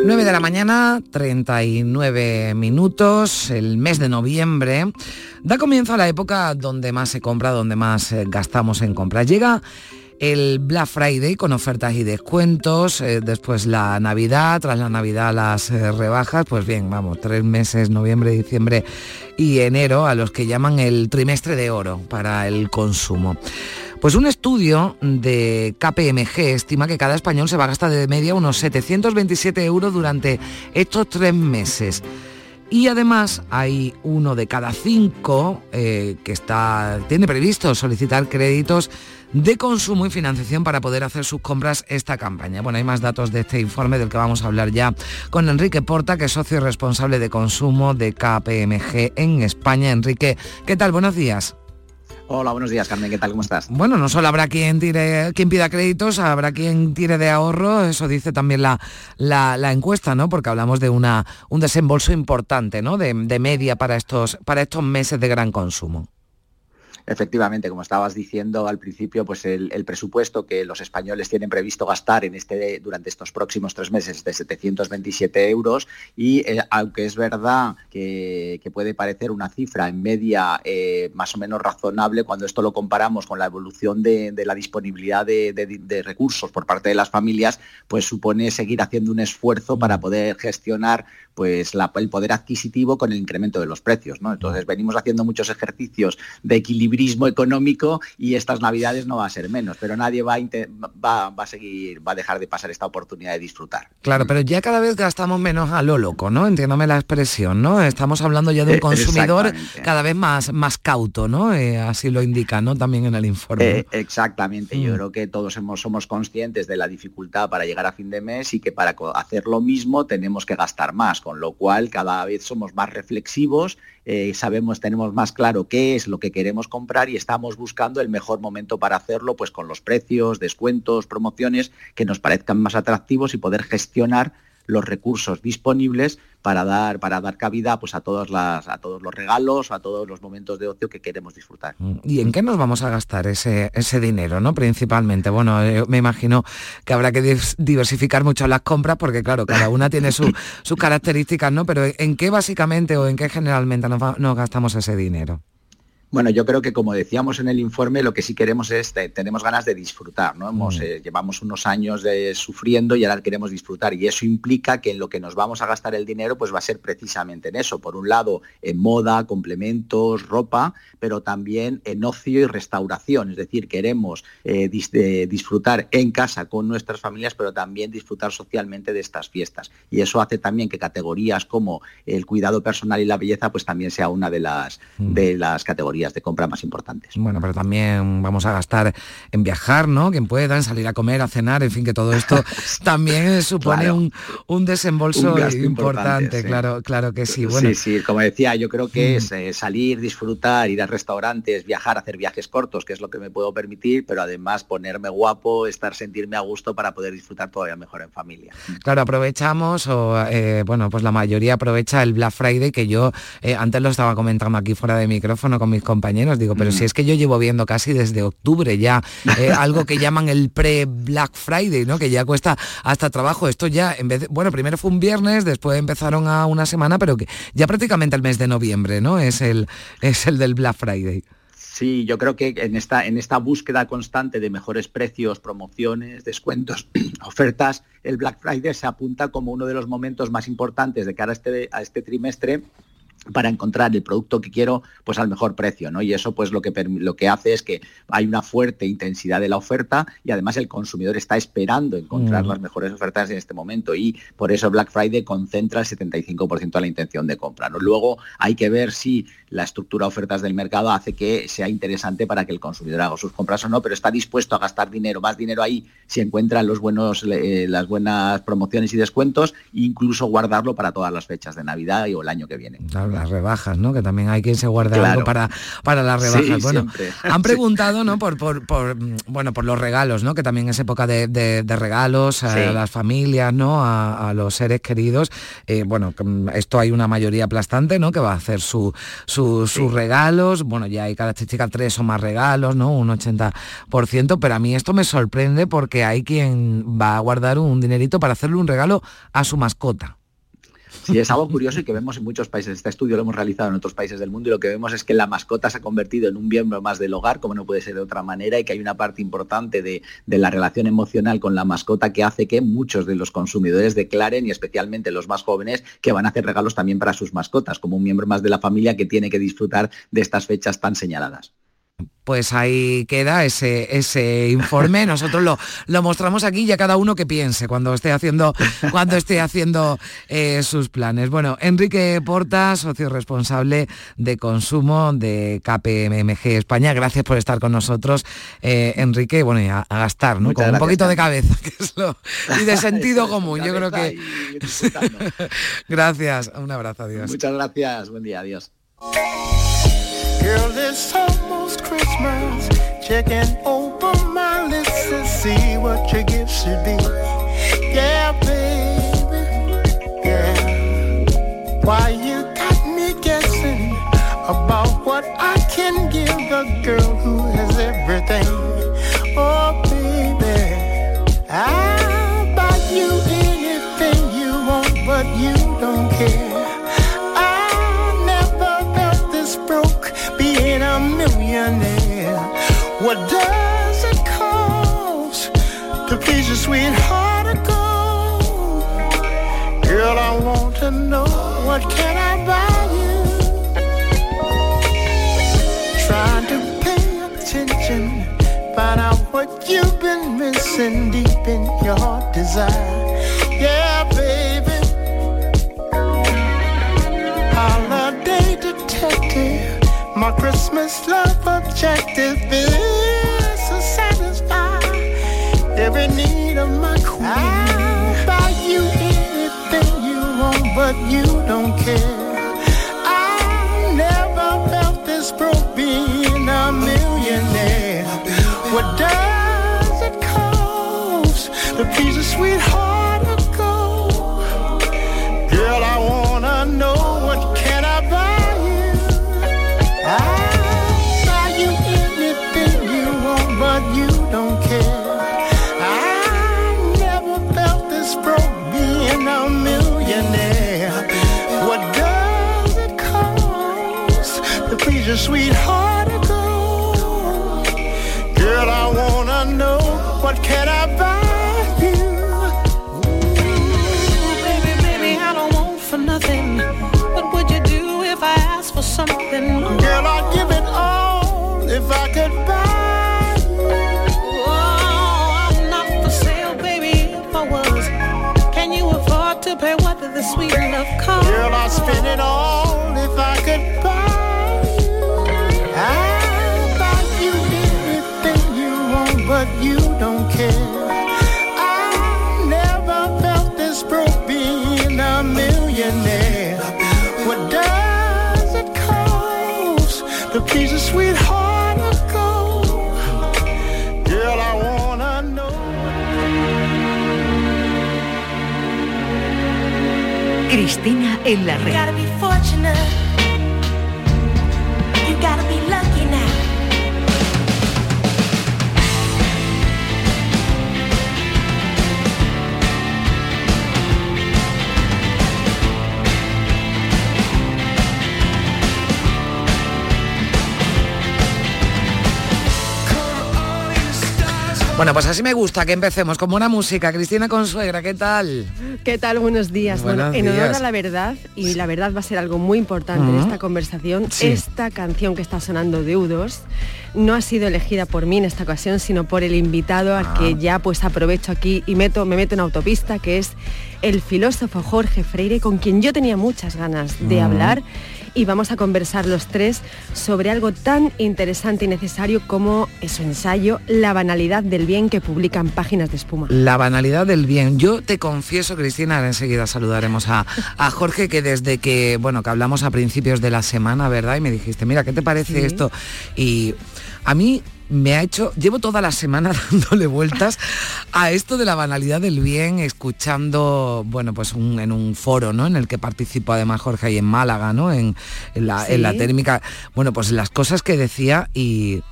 9 de la mañana, 39 minutos, el mes de noviembre. Da comienzo a la época donde más se compra, donde más eh, gastamos en compras. Llega el Black Friday con ofertas y descuentos, eh, después la Navidad, tras la Navidad las eh, rebajas, pues bien, vamos, tres meses, noviembre, diciembre y enero, a los que llaman el trimestre de oro para el consumo. Pues un estudio de KPMG estima que cada español se va a gastar de media unos 727 euros durante estos tres meses. Y además hay uno de cada cinco eh, que está, tiene previsto solicitar créditos de consumo y financiación para poder hacer sus compras esta campaña. Bueno, hay más datos de este informe del que vamos a hablar ya con Enrique Porta, que es socio responsable de consumo de KPMG en España. Enrique, ¿qué tal? Buenos días. Hola, buenos días, Carmen. ¿Qué tal? ¿Cómo estás? Bueno, no solo habrá quien tire, quien pida créditos, habrá quien tire de ahorro, eso dice también la, la, encuesta, ¿no? Porque hablamos de una, un desembolso importante, ¿no? De, de media para estos, para estos meses de gran consumo. Efectivamente, como estabas diciendo al principio, pues el, presupuesto que los españoles tienen previsto gastar en este, durante estos próximos tres meses es de 727 euros y eh, aunque es verdad que, puede parecer una cifra en media eh, más o menos razonable, cuando esto lo comparamos con la evolución de, la disponibilidad de, recursos por parte de las familias, pues supone seguir haciendo un esfuerzo para poder gestionar pues el poder adquisitivo con el incremento de los precios. ¿no? Entonces venimos haciendo muchos ejercicios de equilibrismo económico y estas navidades no va a ser menos, pero nadie va a, va, a seguir, va a dejar de pasar esta oportunidad de disfrutar. Claro, pero ya cada vez gastamos menos a lo loco, ¿no? Entiéndome la expresión, ¿no? Estamos hablando ya de un consumidor cada vez más, más cauto, ¿no? Eh, así lo indica, ¿no? También en el informe. Eh, exactamente, yo mm. creo que todos hemos, somos conscientes de la dificultad para llegar a fin de mes y que para hacer lo mismo tenemos que gastar más con lo cual cada vez somos más reflexivos, eh, sabemos, tenemos más claro qué es lo que queremos comprar y estamos buscando el mejor momento para hacerlo, pues con los precios, descuentos, promociones que nos parezcan más atractivos y poder gestionar los recursos disponibles para dar, para dar cabida pues, a, todas las, a todos los regalos, a todos los momentos de ocio que queremos disfrutar. Mm, ¿Y en qué nos vamos a gastar ese, ese dinero, no? Principalmente. Bueno, eh, me imagino que habrá que diversificar mucho las compras porque, claro, cada una tiene sus características, ¿no? Pero ¿en qué básicamente o en qué generalmente nos gastamos ese dinero? Bueno, yo creo que como decíamos en el informe, lo que sí queremos es, tenemos ganas de disfrutar, ¿no? Hemos, mm. eh, llevamos unos años de, sufriendo y ahora queremos disfrutar y eso implica que en lo que nos vamos a gastar el dinero pues va a ser precisamente en eso. Por un lado, en moda, complementos, ropa, pero también en ocio y restauración. Es decir, queremos eh, disfrutar en casa con nuestras familias, pero también disfrutar socialmente de estas fiestas. Y eso hace también que categorías como el cuidado personal y la belleza pues también sea una de las, mm. de las categorías de compra más importantes. Bueno, pero también vamos a gastar en viajar, ¿no? Quien pueda, en salir a comer, a cenar, en fin, que todo esto también supone un, desembolso importante, claro, claro que sí. Bueno. Sí, sí, como decía, yo creo que es mm. eh, salir, disfrutar, ir a restaurantes, viajar, hacer viajes cortos, que es lo que me puedo permitir, pero además ponerme guapo, estar, sentirme a gusto para poder disfrutar todavía mejor en familia. Claro, aprovechamos, o eh, bueno, pues la mayoría aprovecha el Black Friday, que yo eh, antes lo estaba comentando aquí fuera de micrófono con mis compañeros, digo, pero si mm. es que yo llevo viendo casi desde octubre ya eh, algo que llaman el pre-Black Friday, ¿no? Que ya cuesta hasta trabajo. Esto ya, en vez bueno, primero fue un viernes, después empezaron a una semana, pero que ya prácticamente el mes de noviembre, ¿no? Es el, es el del Black Friday. Sí, yo creo que en esta, en esta búsqueda constante de mejores precios, promociones, descuentos, ofertas, el Black Friday se apunta como uno de los momentos más importantes de cara a este, a este trimestre para encontrar el producto que quiero pues al mejor precio, ¿no? Y eso pues lo que, lo que hace es que hay una fuerte intensidad de la oferta y además el consumidor está esperando encontrar mm. las mejores ofertas en este momento y por eso Black Friday concentra el 75% de la intención de compra, ¿no? Luego hay que ver si la estructura de ofertas del mercado hace que sea interesante para que el consumidor haga sus compras o no, pero está dispuesto a gastar dinero, más dinero ahí si encuentra los buenos, eh, las buenas promociones y descuentos, e incluso guardarlo para todas las fechas de Navidad y o el año que viene las rebajas, ¿no? Que también hay quien se guarda algo para, para las rebajas. bueno, han preguntado, ¿no? Por, por, bueno, por los regalos, ¿no? Que también es época de, regalos a las familias, ¿no? A, los seres queridos. Eh, bueno, esto hay una mayoría aplastante, ¿no? Que va a hacer su, sus regalos. Bueno, ya hay características tres o más regalos, ¿no? Un 80%, pero a mí esto me sorprende porque hay quien va a guardar un dinerito para hacerle un regalo a su mascota. Sí, es algo curioso y que vemos en muchos países. Este estudio lo hemos realizado en otros países del mundo y lo que vemos es que la mascota se ha convertido en un miembro más del hogar, como no puede ser de otra manera, y que hay una parte importante de, la relación emocional con la mascota que hace que muchos de los consumidores declaren, y especialmente los más jóvenes, que van a hacer regalos también para sus mascotas, como un miembro más de la familia que tiene que disfrutar de estas fechas tan señaladas pues ahí queda ese, ese informe. Nosotros lo, lo mostramos aquí ya cada uno que piense cuando esté haciendo, cuando esté haciendo eh, sus planes. Bueno, Enrique Porta, socio responsable de consumo de KPMG España. Gracias por estar con nosotros, eh, Enrique. Bueno, y a, gastar, ¿no? con un poquito de cabeza, y de sentido común. Yo creo que. gracias. Un abrazo, adiós. Muchas gracias. Buen día, adiós. Christmas. Checking over my list to see what your gift should be. Yeah, baby. Yeah. Why you got me guessing about what I can give a girl who to know what can I buy you? Trying to pay attention, find out what you've been missing deep in your desire. Yeah, baby. Holiday detective my Christmas love objective is but you don't care. I never felt this broke being a millionaire. What does it cost to please a sweetheart a En la red. Bueno, pues así me gusta que empecemos con buena música. Cristina Consuegra, ¿qué tal? ¿Qué tal? Buenos días. Buenos bueno, en honor a la verdad, y la verdad va a ser algo muy importante en esta conversación, Sí. esta canción que está sonando de U2 no ha sido elegida por mí en esta ocasión, sino por el invitado al Ah. que ya pues aprovecho aquí y meto, me meto en autopista, que es el filósofo Jorge Freire, con quien yo tenía muchas ganas de Mm. hablar. Y vamos a conversar los tres sobre algo tan interesante y necesario como su ensayo La banalidad del bien que publica en Páginas de Espuma. La banalidad del bien. Yo te confieso, Cristina, ahora enseguida saludaremos a, a Jorge, que desde que, bueno, que hablamos a principios de la semana, ¿verdad? Y me dijiste, mira, ¿qué te parece Sí. esto? Y a mí me ha hecho, llevo toda la semana dándole vueltas a esto de la banalidad del bien, escuchando, bueno, pues un- en un foro, ¿no? En el que participó además Jorge ahí en Málaga, ¿no? En, en la, en la térmica. Bueno, pues las cosas que decía y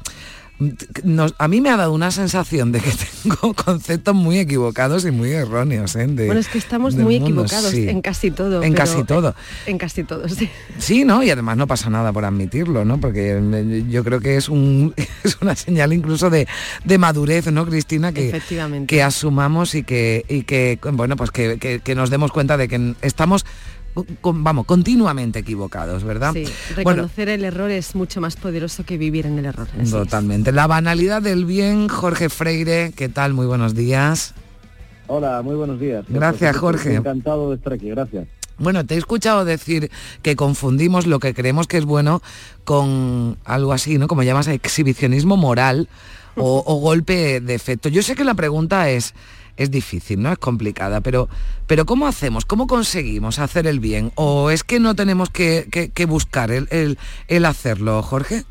nos- a mí me ha dado una sensación de que tengo conceptos muy equivocados y muy erróneos. ¿eh? de- Bueno, es que estamos muy mundo, equivocados sí. en casi todo. En casi todo. En casi todo, sí. Sí, ¿no? Y además no pasa nada por admitirlo, ¿no? Porque eh, yo creo que es, un, es una señal incluso de, de madurez, ¿no, Cristina? Que, Efectivamente. que asumamos y que, y que bueno, pues que, que- que nos demos cuenta de que estamos, con- vamos, continuamente equivocados, ¿verdad? Sí, Bueno, reconocer el error es mucho más poderoso que vivir en el error. es. Totalmente. La banalidad del bien, Jorge Freire, ¿qué tal? Muy buenos días. Hola, muy buenos días. Gracias, Jorge. Encantado de estar aquí, gracias. Bueno, te he escuchado decir que confundimos lo que creemos que es bueno con algo así, ¿no? Como llamas exhibicionismo moral o, o golpe de efecto. Yo sé que la pregunta es, es difícil, ¿no? Es complicada, pero, pero ¿cómo hacemos? ¿Cómo conseguimos hacer el bien? ¿O es que no tenemos que, que- buscar el, el- hacerlo, Jorge?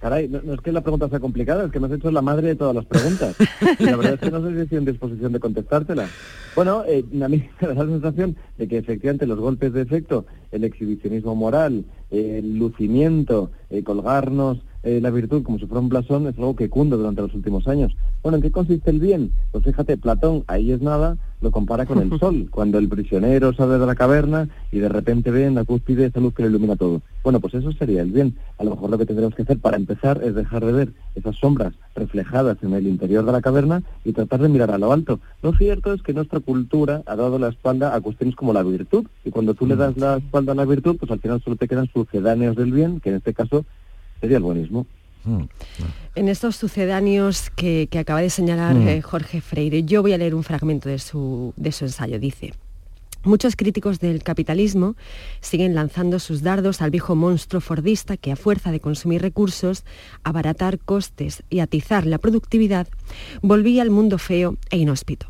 Caray, no, no es que la pregunta sea complicada, es que me has hecho la madre de todas las preguntas. Y la verdad es que no sé si estoy en disposición de contestártela. Bueno, eh, a mí me da la sensación de que efectivamente los golpes de efecto, el exhibicionismo moral, el lucimiento, eh, colgarnos eh, la virtud como si fuera un blasón es algo que cunde durante los últimos años. Bueno, ¿en qué consiste el bien? Pues fíjate, Platón, ahí es nada, lo compara con el sol, cuando el prisionero sale de la caverna y de repente ve en la cúspide esa luz que lo ilumina todo. Bueno, pues eso sería el bien. A lo mejor lo que tendremos que hacer para empezar es dejar de ver esas sombras reflejadas en el interior de la caverna y tratar de mirar a lo alto. Lo cierto es que nuestra cultura ha dado la espalda a cuestiones como la virtud y cuando tú le das la espalda a la virtud, pues al final solo te quedan sucedáneos del bien, que en este caso sería el buenismo. En estos sucedáneos que, que acaba de señalar Mm. eh, Jorge Freire, yo voy a leer un fragmento de su, de su ensayo. Dice, muchos críticos del capitalismo siguen lanzando sus dardos al viejo monstruo fordista que a fuerza de consumir recursos, abaratar costes y atizar la productividad, volvía al mundo feo e inhóspito.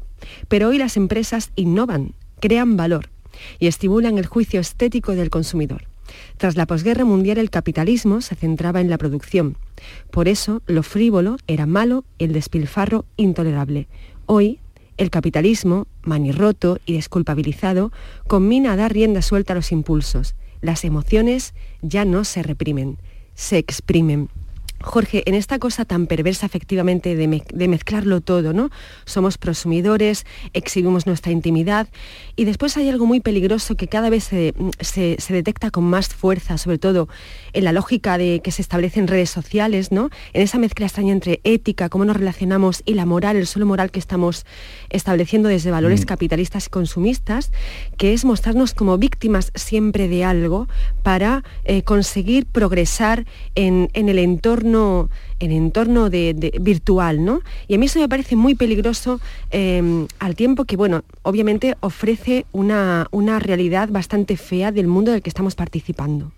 Pero hoy las empresas innovan, crean valor y estimulan el juicio estético del consumidor. Tras la posguerra mundial el capitalismo se centraba en la producción. Por eso lo frívolo era malo el despilfarro intolerable. Hoy el capitalismo, manirroto y desculpabilizado, combina a dar rienda suelta a los impulsos. Las emociones ya no se reprimen, se exprimen. Jorge, en esta cosa tan perversa efectivamente de, me- de mezclarlo todo, ¿no? Somos prosumidores, exhibimos nuestra intimidad y después hay algo muy peligroso que cada vez se, se- se detecta con más fuerza, sobre todo en la lógica de que se establece en redes sociales, ¿no? En esa mezcla extraña entre ética, cómo nos relacionamos y la moral, el suelo moral que estamos estableciendo desde valores capitalistas y consumistas, que es mostrarnos como víctimas siempre de algo para eh, conseguir progresar en, en el entorno en el entorno de- virtual, ¿no? Y a mí eso me parece muy peligroso eh, al tiempo que, bueno, obviamente ofrece una, una realidad bastante fea del mundo del que estamos participando.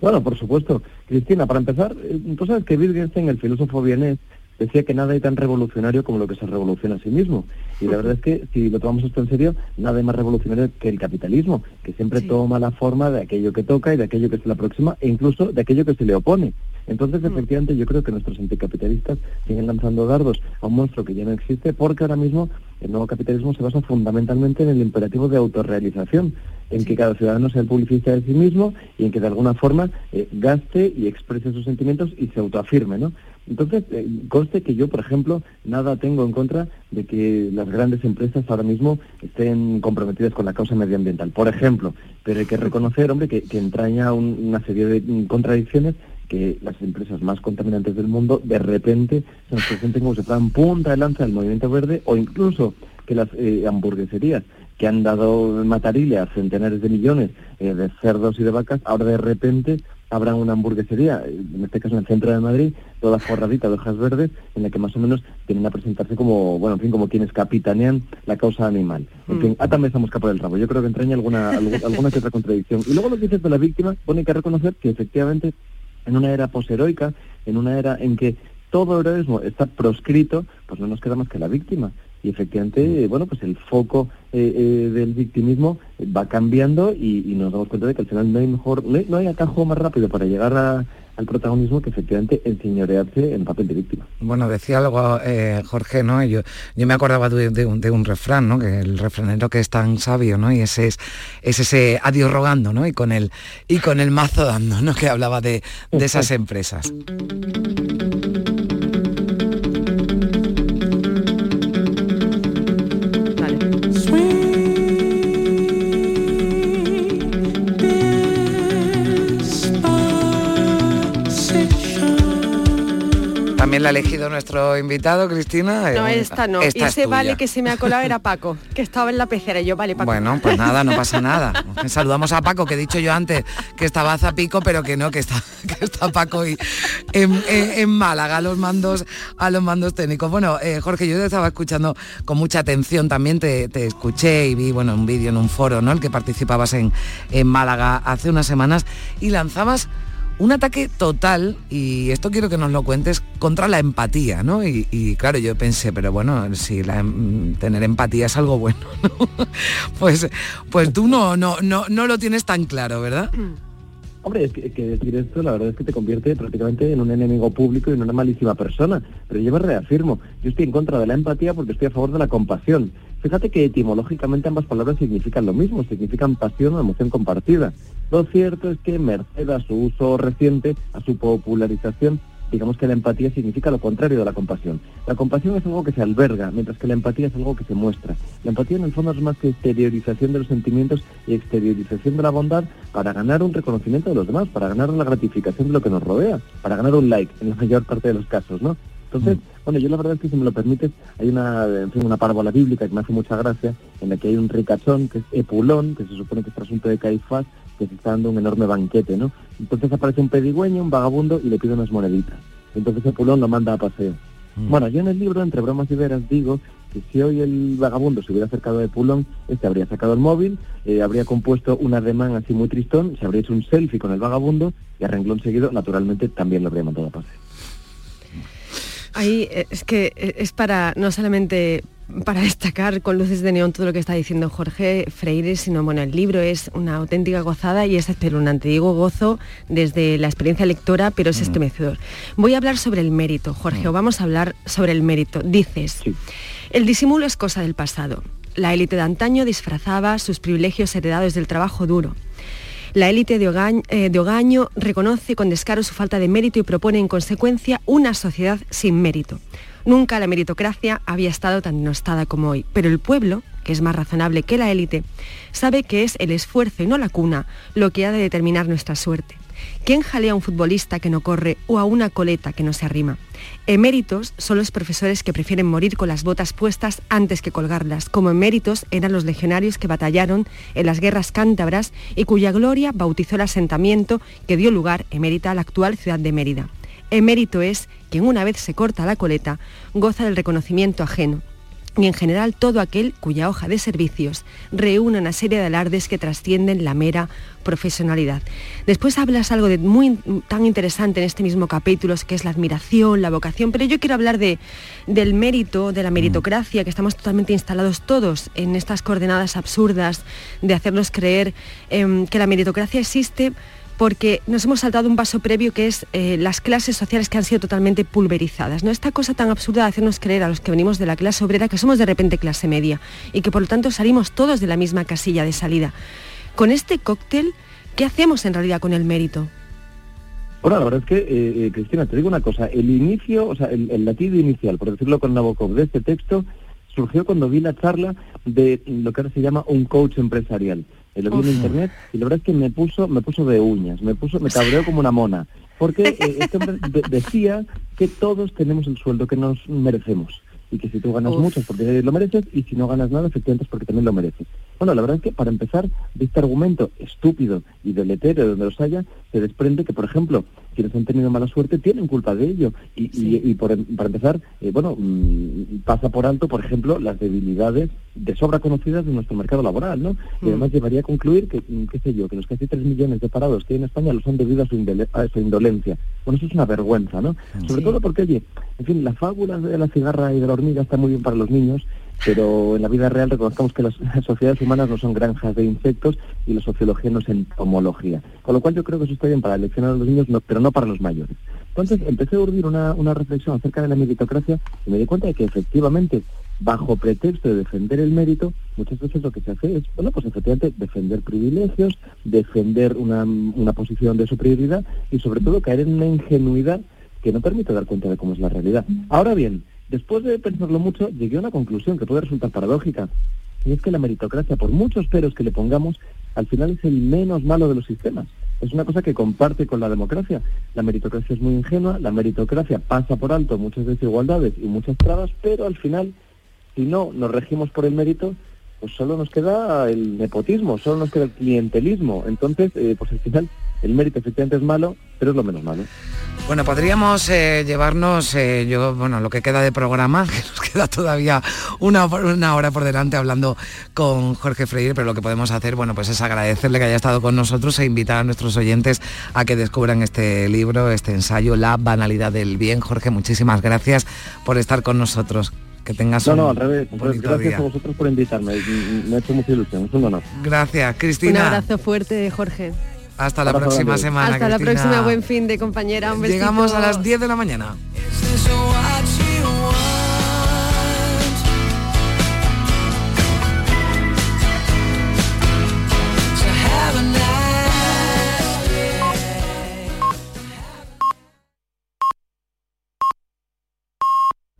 Bueno, por supuesto. Cristina, para empezar, eh, tú sabes que Wittgenstein, el filósofo vienés, decía que nada hay tan revolucionario como lo que se revoluciona a sí mismo. Y la verdad es que, si lo tomamos esto en serio, nada hay más revolucionario que el capitalismo, que siempre toma la forma de aquello que toca y de aquello que se le aproxima, e incluso de aquello que se le opone. Entonces, efectivamente, yo creo que nuestros anticapitalistas siguen lanzando dardos a un monstruo que ya no existe, porque ahora mismo el nuevo capitalismo se basa fundamentalmente en el imperativo de autorrealización, en que cada ciudadano sea el publicista de sí mismo y en que de alguna forma eh, gaste y exprese sus sentimientos y se autoafirme, ¿no? Entonces, eh, conste que yo, por ejemplo, nada tengo en contra de que las grandes empresas ahora mismo estén comprometidas con la causa medioambiental, por ejemplo, pero hay que reconocer, hombre, que, que entraña un- una serie de contradicciones que las empresas más contaminantes del mundo de repente se nos presenten como si fueran punta de lanza del movimiento verde o incluso que las eh, hamburgueserías que han dado matarile a centenares de millones eh, de cerdos y de vacas, ahora de repente habrán una hamburguesería, en este caso en el centro de Madrid, toda forradita de hojas verdes, en la que más o menos tienen a presentarse como, bueno, en fin, como quienes capitanean la causa animal. En fin, átame esa mosca por el rabo. Yo creo que entraña alguna, algu- alguna que otra contradicción. Y luego lo que dices de la víctima, bueno, hay que reconocer que efectivamente en una era posheroica, en una era en que todo heroísmo está proscrito, pues no nos queda más que la víctima. Y efectivamente, bueno, pues el foco eh, eh, del victimismo va cambiando y, y nos damos cuenta de que al final no hay mejor, no hay, no hay atajo más rápido para llegar a- al protagonismo que efectivamente enseñorearse en papel de víctima. Bueno, decía algo eh, Jorge, ¿no? Yo, yo me acordaba de, de un, de un refrán, ¿no? Que el refranero que es tan sabio, ¿no? Y ese es, es ese adiós rogando, ¿no? Y con el, y con el mazo dando, ¿no? Que hablaba de, de esas empresas. También la ha elegido nuestro invitado, Cristina. No, esta no. esta es ese vale que se me ha colado era Paco, que estaba en la pecera. Y yo, vale, Paco. Bueno, pues nada, no pasa nada. Saludamos a Paco, que he dicho yo antes que estaba a Zapico, pero que no, que está, que está Paco y en, en- en Málaga, a los mandos, a los mandos técnicos. Bueno, eh, Jorge, yo te estaba escuchando con mucha atención, también te, te escuché y vi bueno, un vídeo en un foro, ¿no? El que participabas en, en Málaga hace unas semanas y lanzabas un ataque total, y esto quiero que nos lo cuentes, contra la empatía, ¿no? Y, claro, yo pensé, pero bueno, si em- tener empatía es algo bueno, ¿no? Pues, pues tú no, no, no, no lo tienes tan claro, ¿verdad? Hombre, es que, decir esto la verdad es que te convierte prácticamente en un enemigo público y en una malísima persona. Pero yo me reafirmo, yo estoy en contra de la empatía porque estoy a favor de la compasión. Fíjate que etimológicamente ambas palabras significan lo mismo, significan pasión o emoción compartida. Lo cierto es que merced a su uso reciente, a su popularización, digamos que la empatía significa lo contrario de la compasión. La compasión es algo que se alberga, mientras que la empatía es algo que se muestra. La empatía en el fondo es más que exteriorización de los sentimientos y exteriorización de la bondad para ganar un reconocimiento de los demás, para ganar la gratificación de lo que nos rodea, para ganar un like en la mayor parte de los casos, ¿no? Entonces, bueno, yo la verdad es que si me lo permites, hay una, en fin, una parábola bíblica que me hace mucha gracia, en la que hay un ricachón, que es Epulón, que se supone que es trasunto de Caifás, que se está dando un enorme banquete, ¿no? Entonces aparece un pedigüeño, un vagabundo, y le pide unas moneditas. Entonces Epulón lo manda a paseo. Bueno, yo en el libro, entre bromas y veras, digo que si hoy el vagabundo se hubiera acercado a Epulón, este habría sacado el móvil, eh, habría compuesto un ademán así muy tristón, se habría hecho un selfie con el vagabundo y a renglón seguido, naturalmente, también lo habría mandado a paseo. Ahí eh, es que eh, es para no solamente para destacar con luces de neón todo lo que está diciendo Jorge Freire, sino bueno, el libro es una auténtica gozada y es espeluznante. Digo gozo desde la experiencia lectora, pero es estremecedor. Voy a hablar sobre el mérito, Jorge, o vamos a hablar sobre el mérito. Dices, el disimulo es cosa del pasado. La élite de antaño disfrazaba sus privilegios heredados del trabajo duro. La élite de, Ogaño, eh, de Ogaño reconoce con descaro su falta de mérito y propone en consecuencia una sociedad sin mérito. Nunca la meritocracia había estado tan denostada como hoy, pero el pueblo, que es más razonable que la élite, sabe que es el esfuerzo y no la cuna lo que ha de determinar nuestra suerte. ¿Quién jalea a un futbolista que no corre o a una coleta que no se arrima? Eméritos son los profesores que prefieren morir con las botas puestas antes que colgarlas, como eméritos eran los legionarios que batallaron en las guerras cántabras y cuya gloria bautizó el asentamiento que dio lugar, emérita, a la actual ciudad de Mérida. Emérito es quien una vez se corta la coleta goza del reconocimiento ajeno, y en general todo aquel cuya hoja de servicios reúne una serie de alardes que trascienden la mera profesionalidad. Después hablas algo de muy tan interesante en este mismo capítulo, que es la admiración, la vocación, pero yo quiero hablar de, del mérito, de la meritocracia, que estamos totalmente instalados todos en estas coordenadas absurdas de hacernos creer em, que la meritocracia existe porque nos hemos saltado un paso previo que es eh, las clases sociales que han sido totalmente pulverizadas. ¿no? Esta cosa tan absurda de hacernos creer a los que venimos de la clase obrera que somos de repente clase media y que por lo tanto salimos todos de la misma casilla de salida. Con este cóctel, ¿qué hacemos en realidad con el mérito? Bueno, la verdad es que, eh, eh, Cristina, te digo una cosa, el inicio, o sea, el, el latido inicial, por decirlo con Nabokov, de este texto, surgió cuando vi la charla de lo que ahora se llama un coach empresarial. Eh, lo vi en internet y la verdad es que me puso, me puso de uñas, me puso, me cabreó como una mona. Porque eh, este hombre de- decía que todos tenemos el sueldo que nos merecemos. Y que si tú ganas Uf. mucho es porque lo mereces y si no ganas nada efectivamente es porque también lo mereces. Bueno, la verdad es que para empezar, de este argumento estúpido y deletero donde los haya, se desprende que, por ejemplo, quienes han tenido mala suerte tienen culpa de ello. Y, y- y por para empezar, eh, bueno, mm, pasa por alto, por ejemplo, las debilidades de sobra conocidas de nuestro mercado laboral, ¿no? Y Mm. además llevaría a concluir que, mm, qué sé yo, que los casi 3 millones de parados que hay en España lo son debido a su, a su indolencia. Bueno, eso es una vergüenza, ¿no? Sobre todo porque, oye, en fin, la fábula de la cigarra y de la hormiga está muy bien para los niños, pero en la vida real reconozcamos que las sociedades humanas no son granjas de insectos y la sociología no es entomología. Con lo cual yo creo que eso está bien para leccionar a los niños, no- pero no para los mayores. Entonces empecé a urdir una, una reflexión acerca de la meritocracia y me di cuenta de que efectivamente, bajo pretexto de defender el mérito, muchas veces lo que se hace es, bueno, pues efectivamente defender privilegios, defender una, una posición de superioridad y sobre todo caer en una ingenuidad que no permite dar cuenta de cómo es la realidad. Ahora bien, después de pensarlo mucho, llegué a una conclusión que puede resultar paradójica, y es que la meritocracia, por muchos peros que le pongamos, al final es el menos malo de los sistemas. Es una cosa que comparte con la democracia. La meritocracia es muy ingenua, la meritocracia pasa por alto muchas desigualdades y muchas trabas, pero al final, si no nos regimos por el mérito, pues solo nos queda el nepotismo, solo nos queda el clientelismo. Entonces, eh, pues al final, el mérito efectivamente es malo, pero es lo menos malo. Bueno, podríamos eh, llevarnos, eh, yo, bueno, lo que queda de programa, que nos queda todavía una, una hora por delante hablando con Jorge Freire, pero lo que podemos hacer, bueno, pues es agradecerle que haya estado con nosotros e invitar a nuestros oyentes a que descubran este libro, este ensayo, La banalidad del bien. Jorge, muchísimas gracias por estar con nosotros. Que tengas No, un no, al revés. Pues Gracias día. a vosotros por invitarme. Me ha hecho mucha ilusión. Es un honor. Gracias, Un Cristina. abrazo fuerte, Jorge. Hasta la próxima grande. semana. Hasta la próxima, buen fin de compañera. Un. Llegamos a las 10 de la mañana.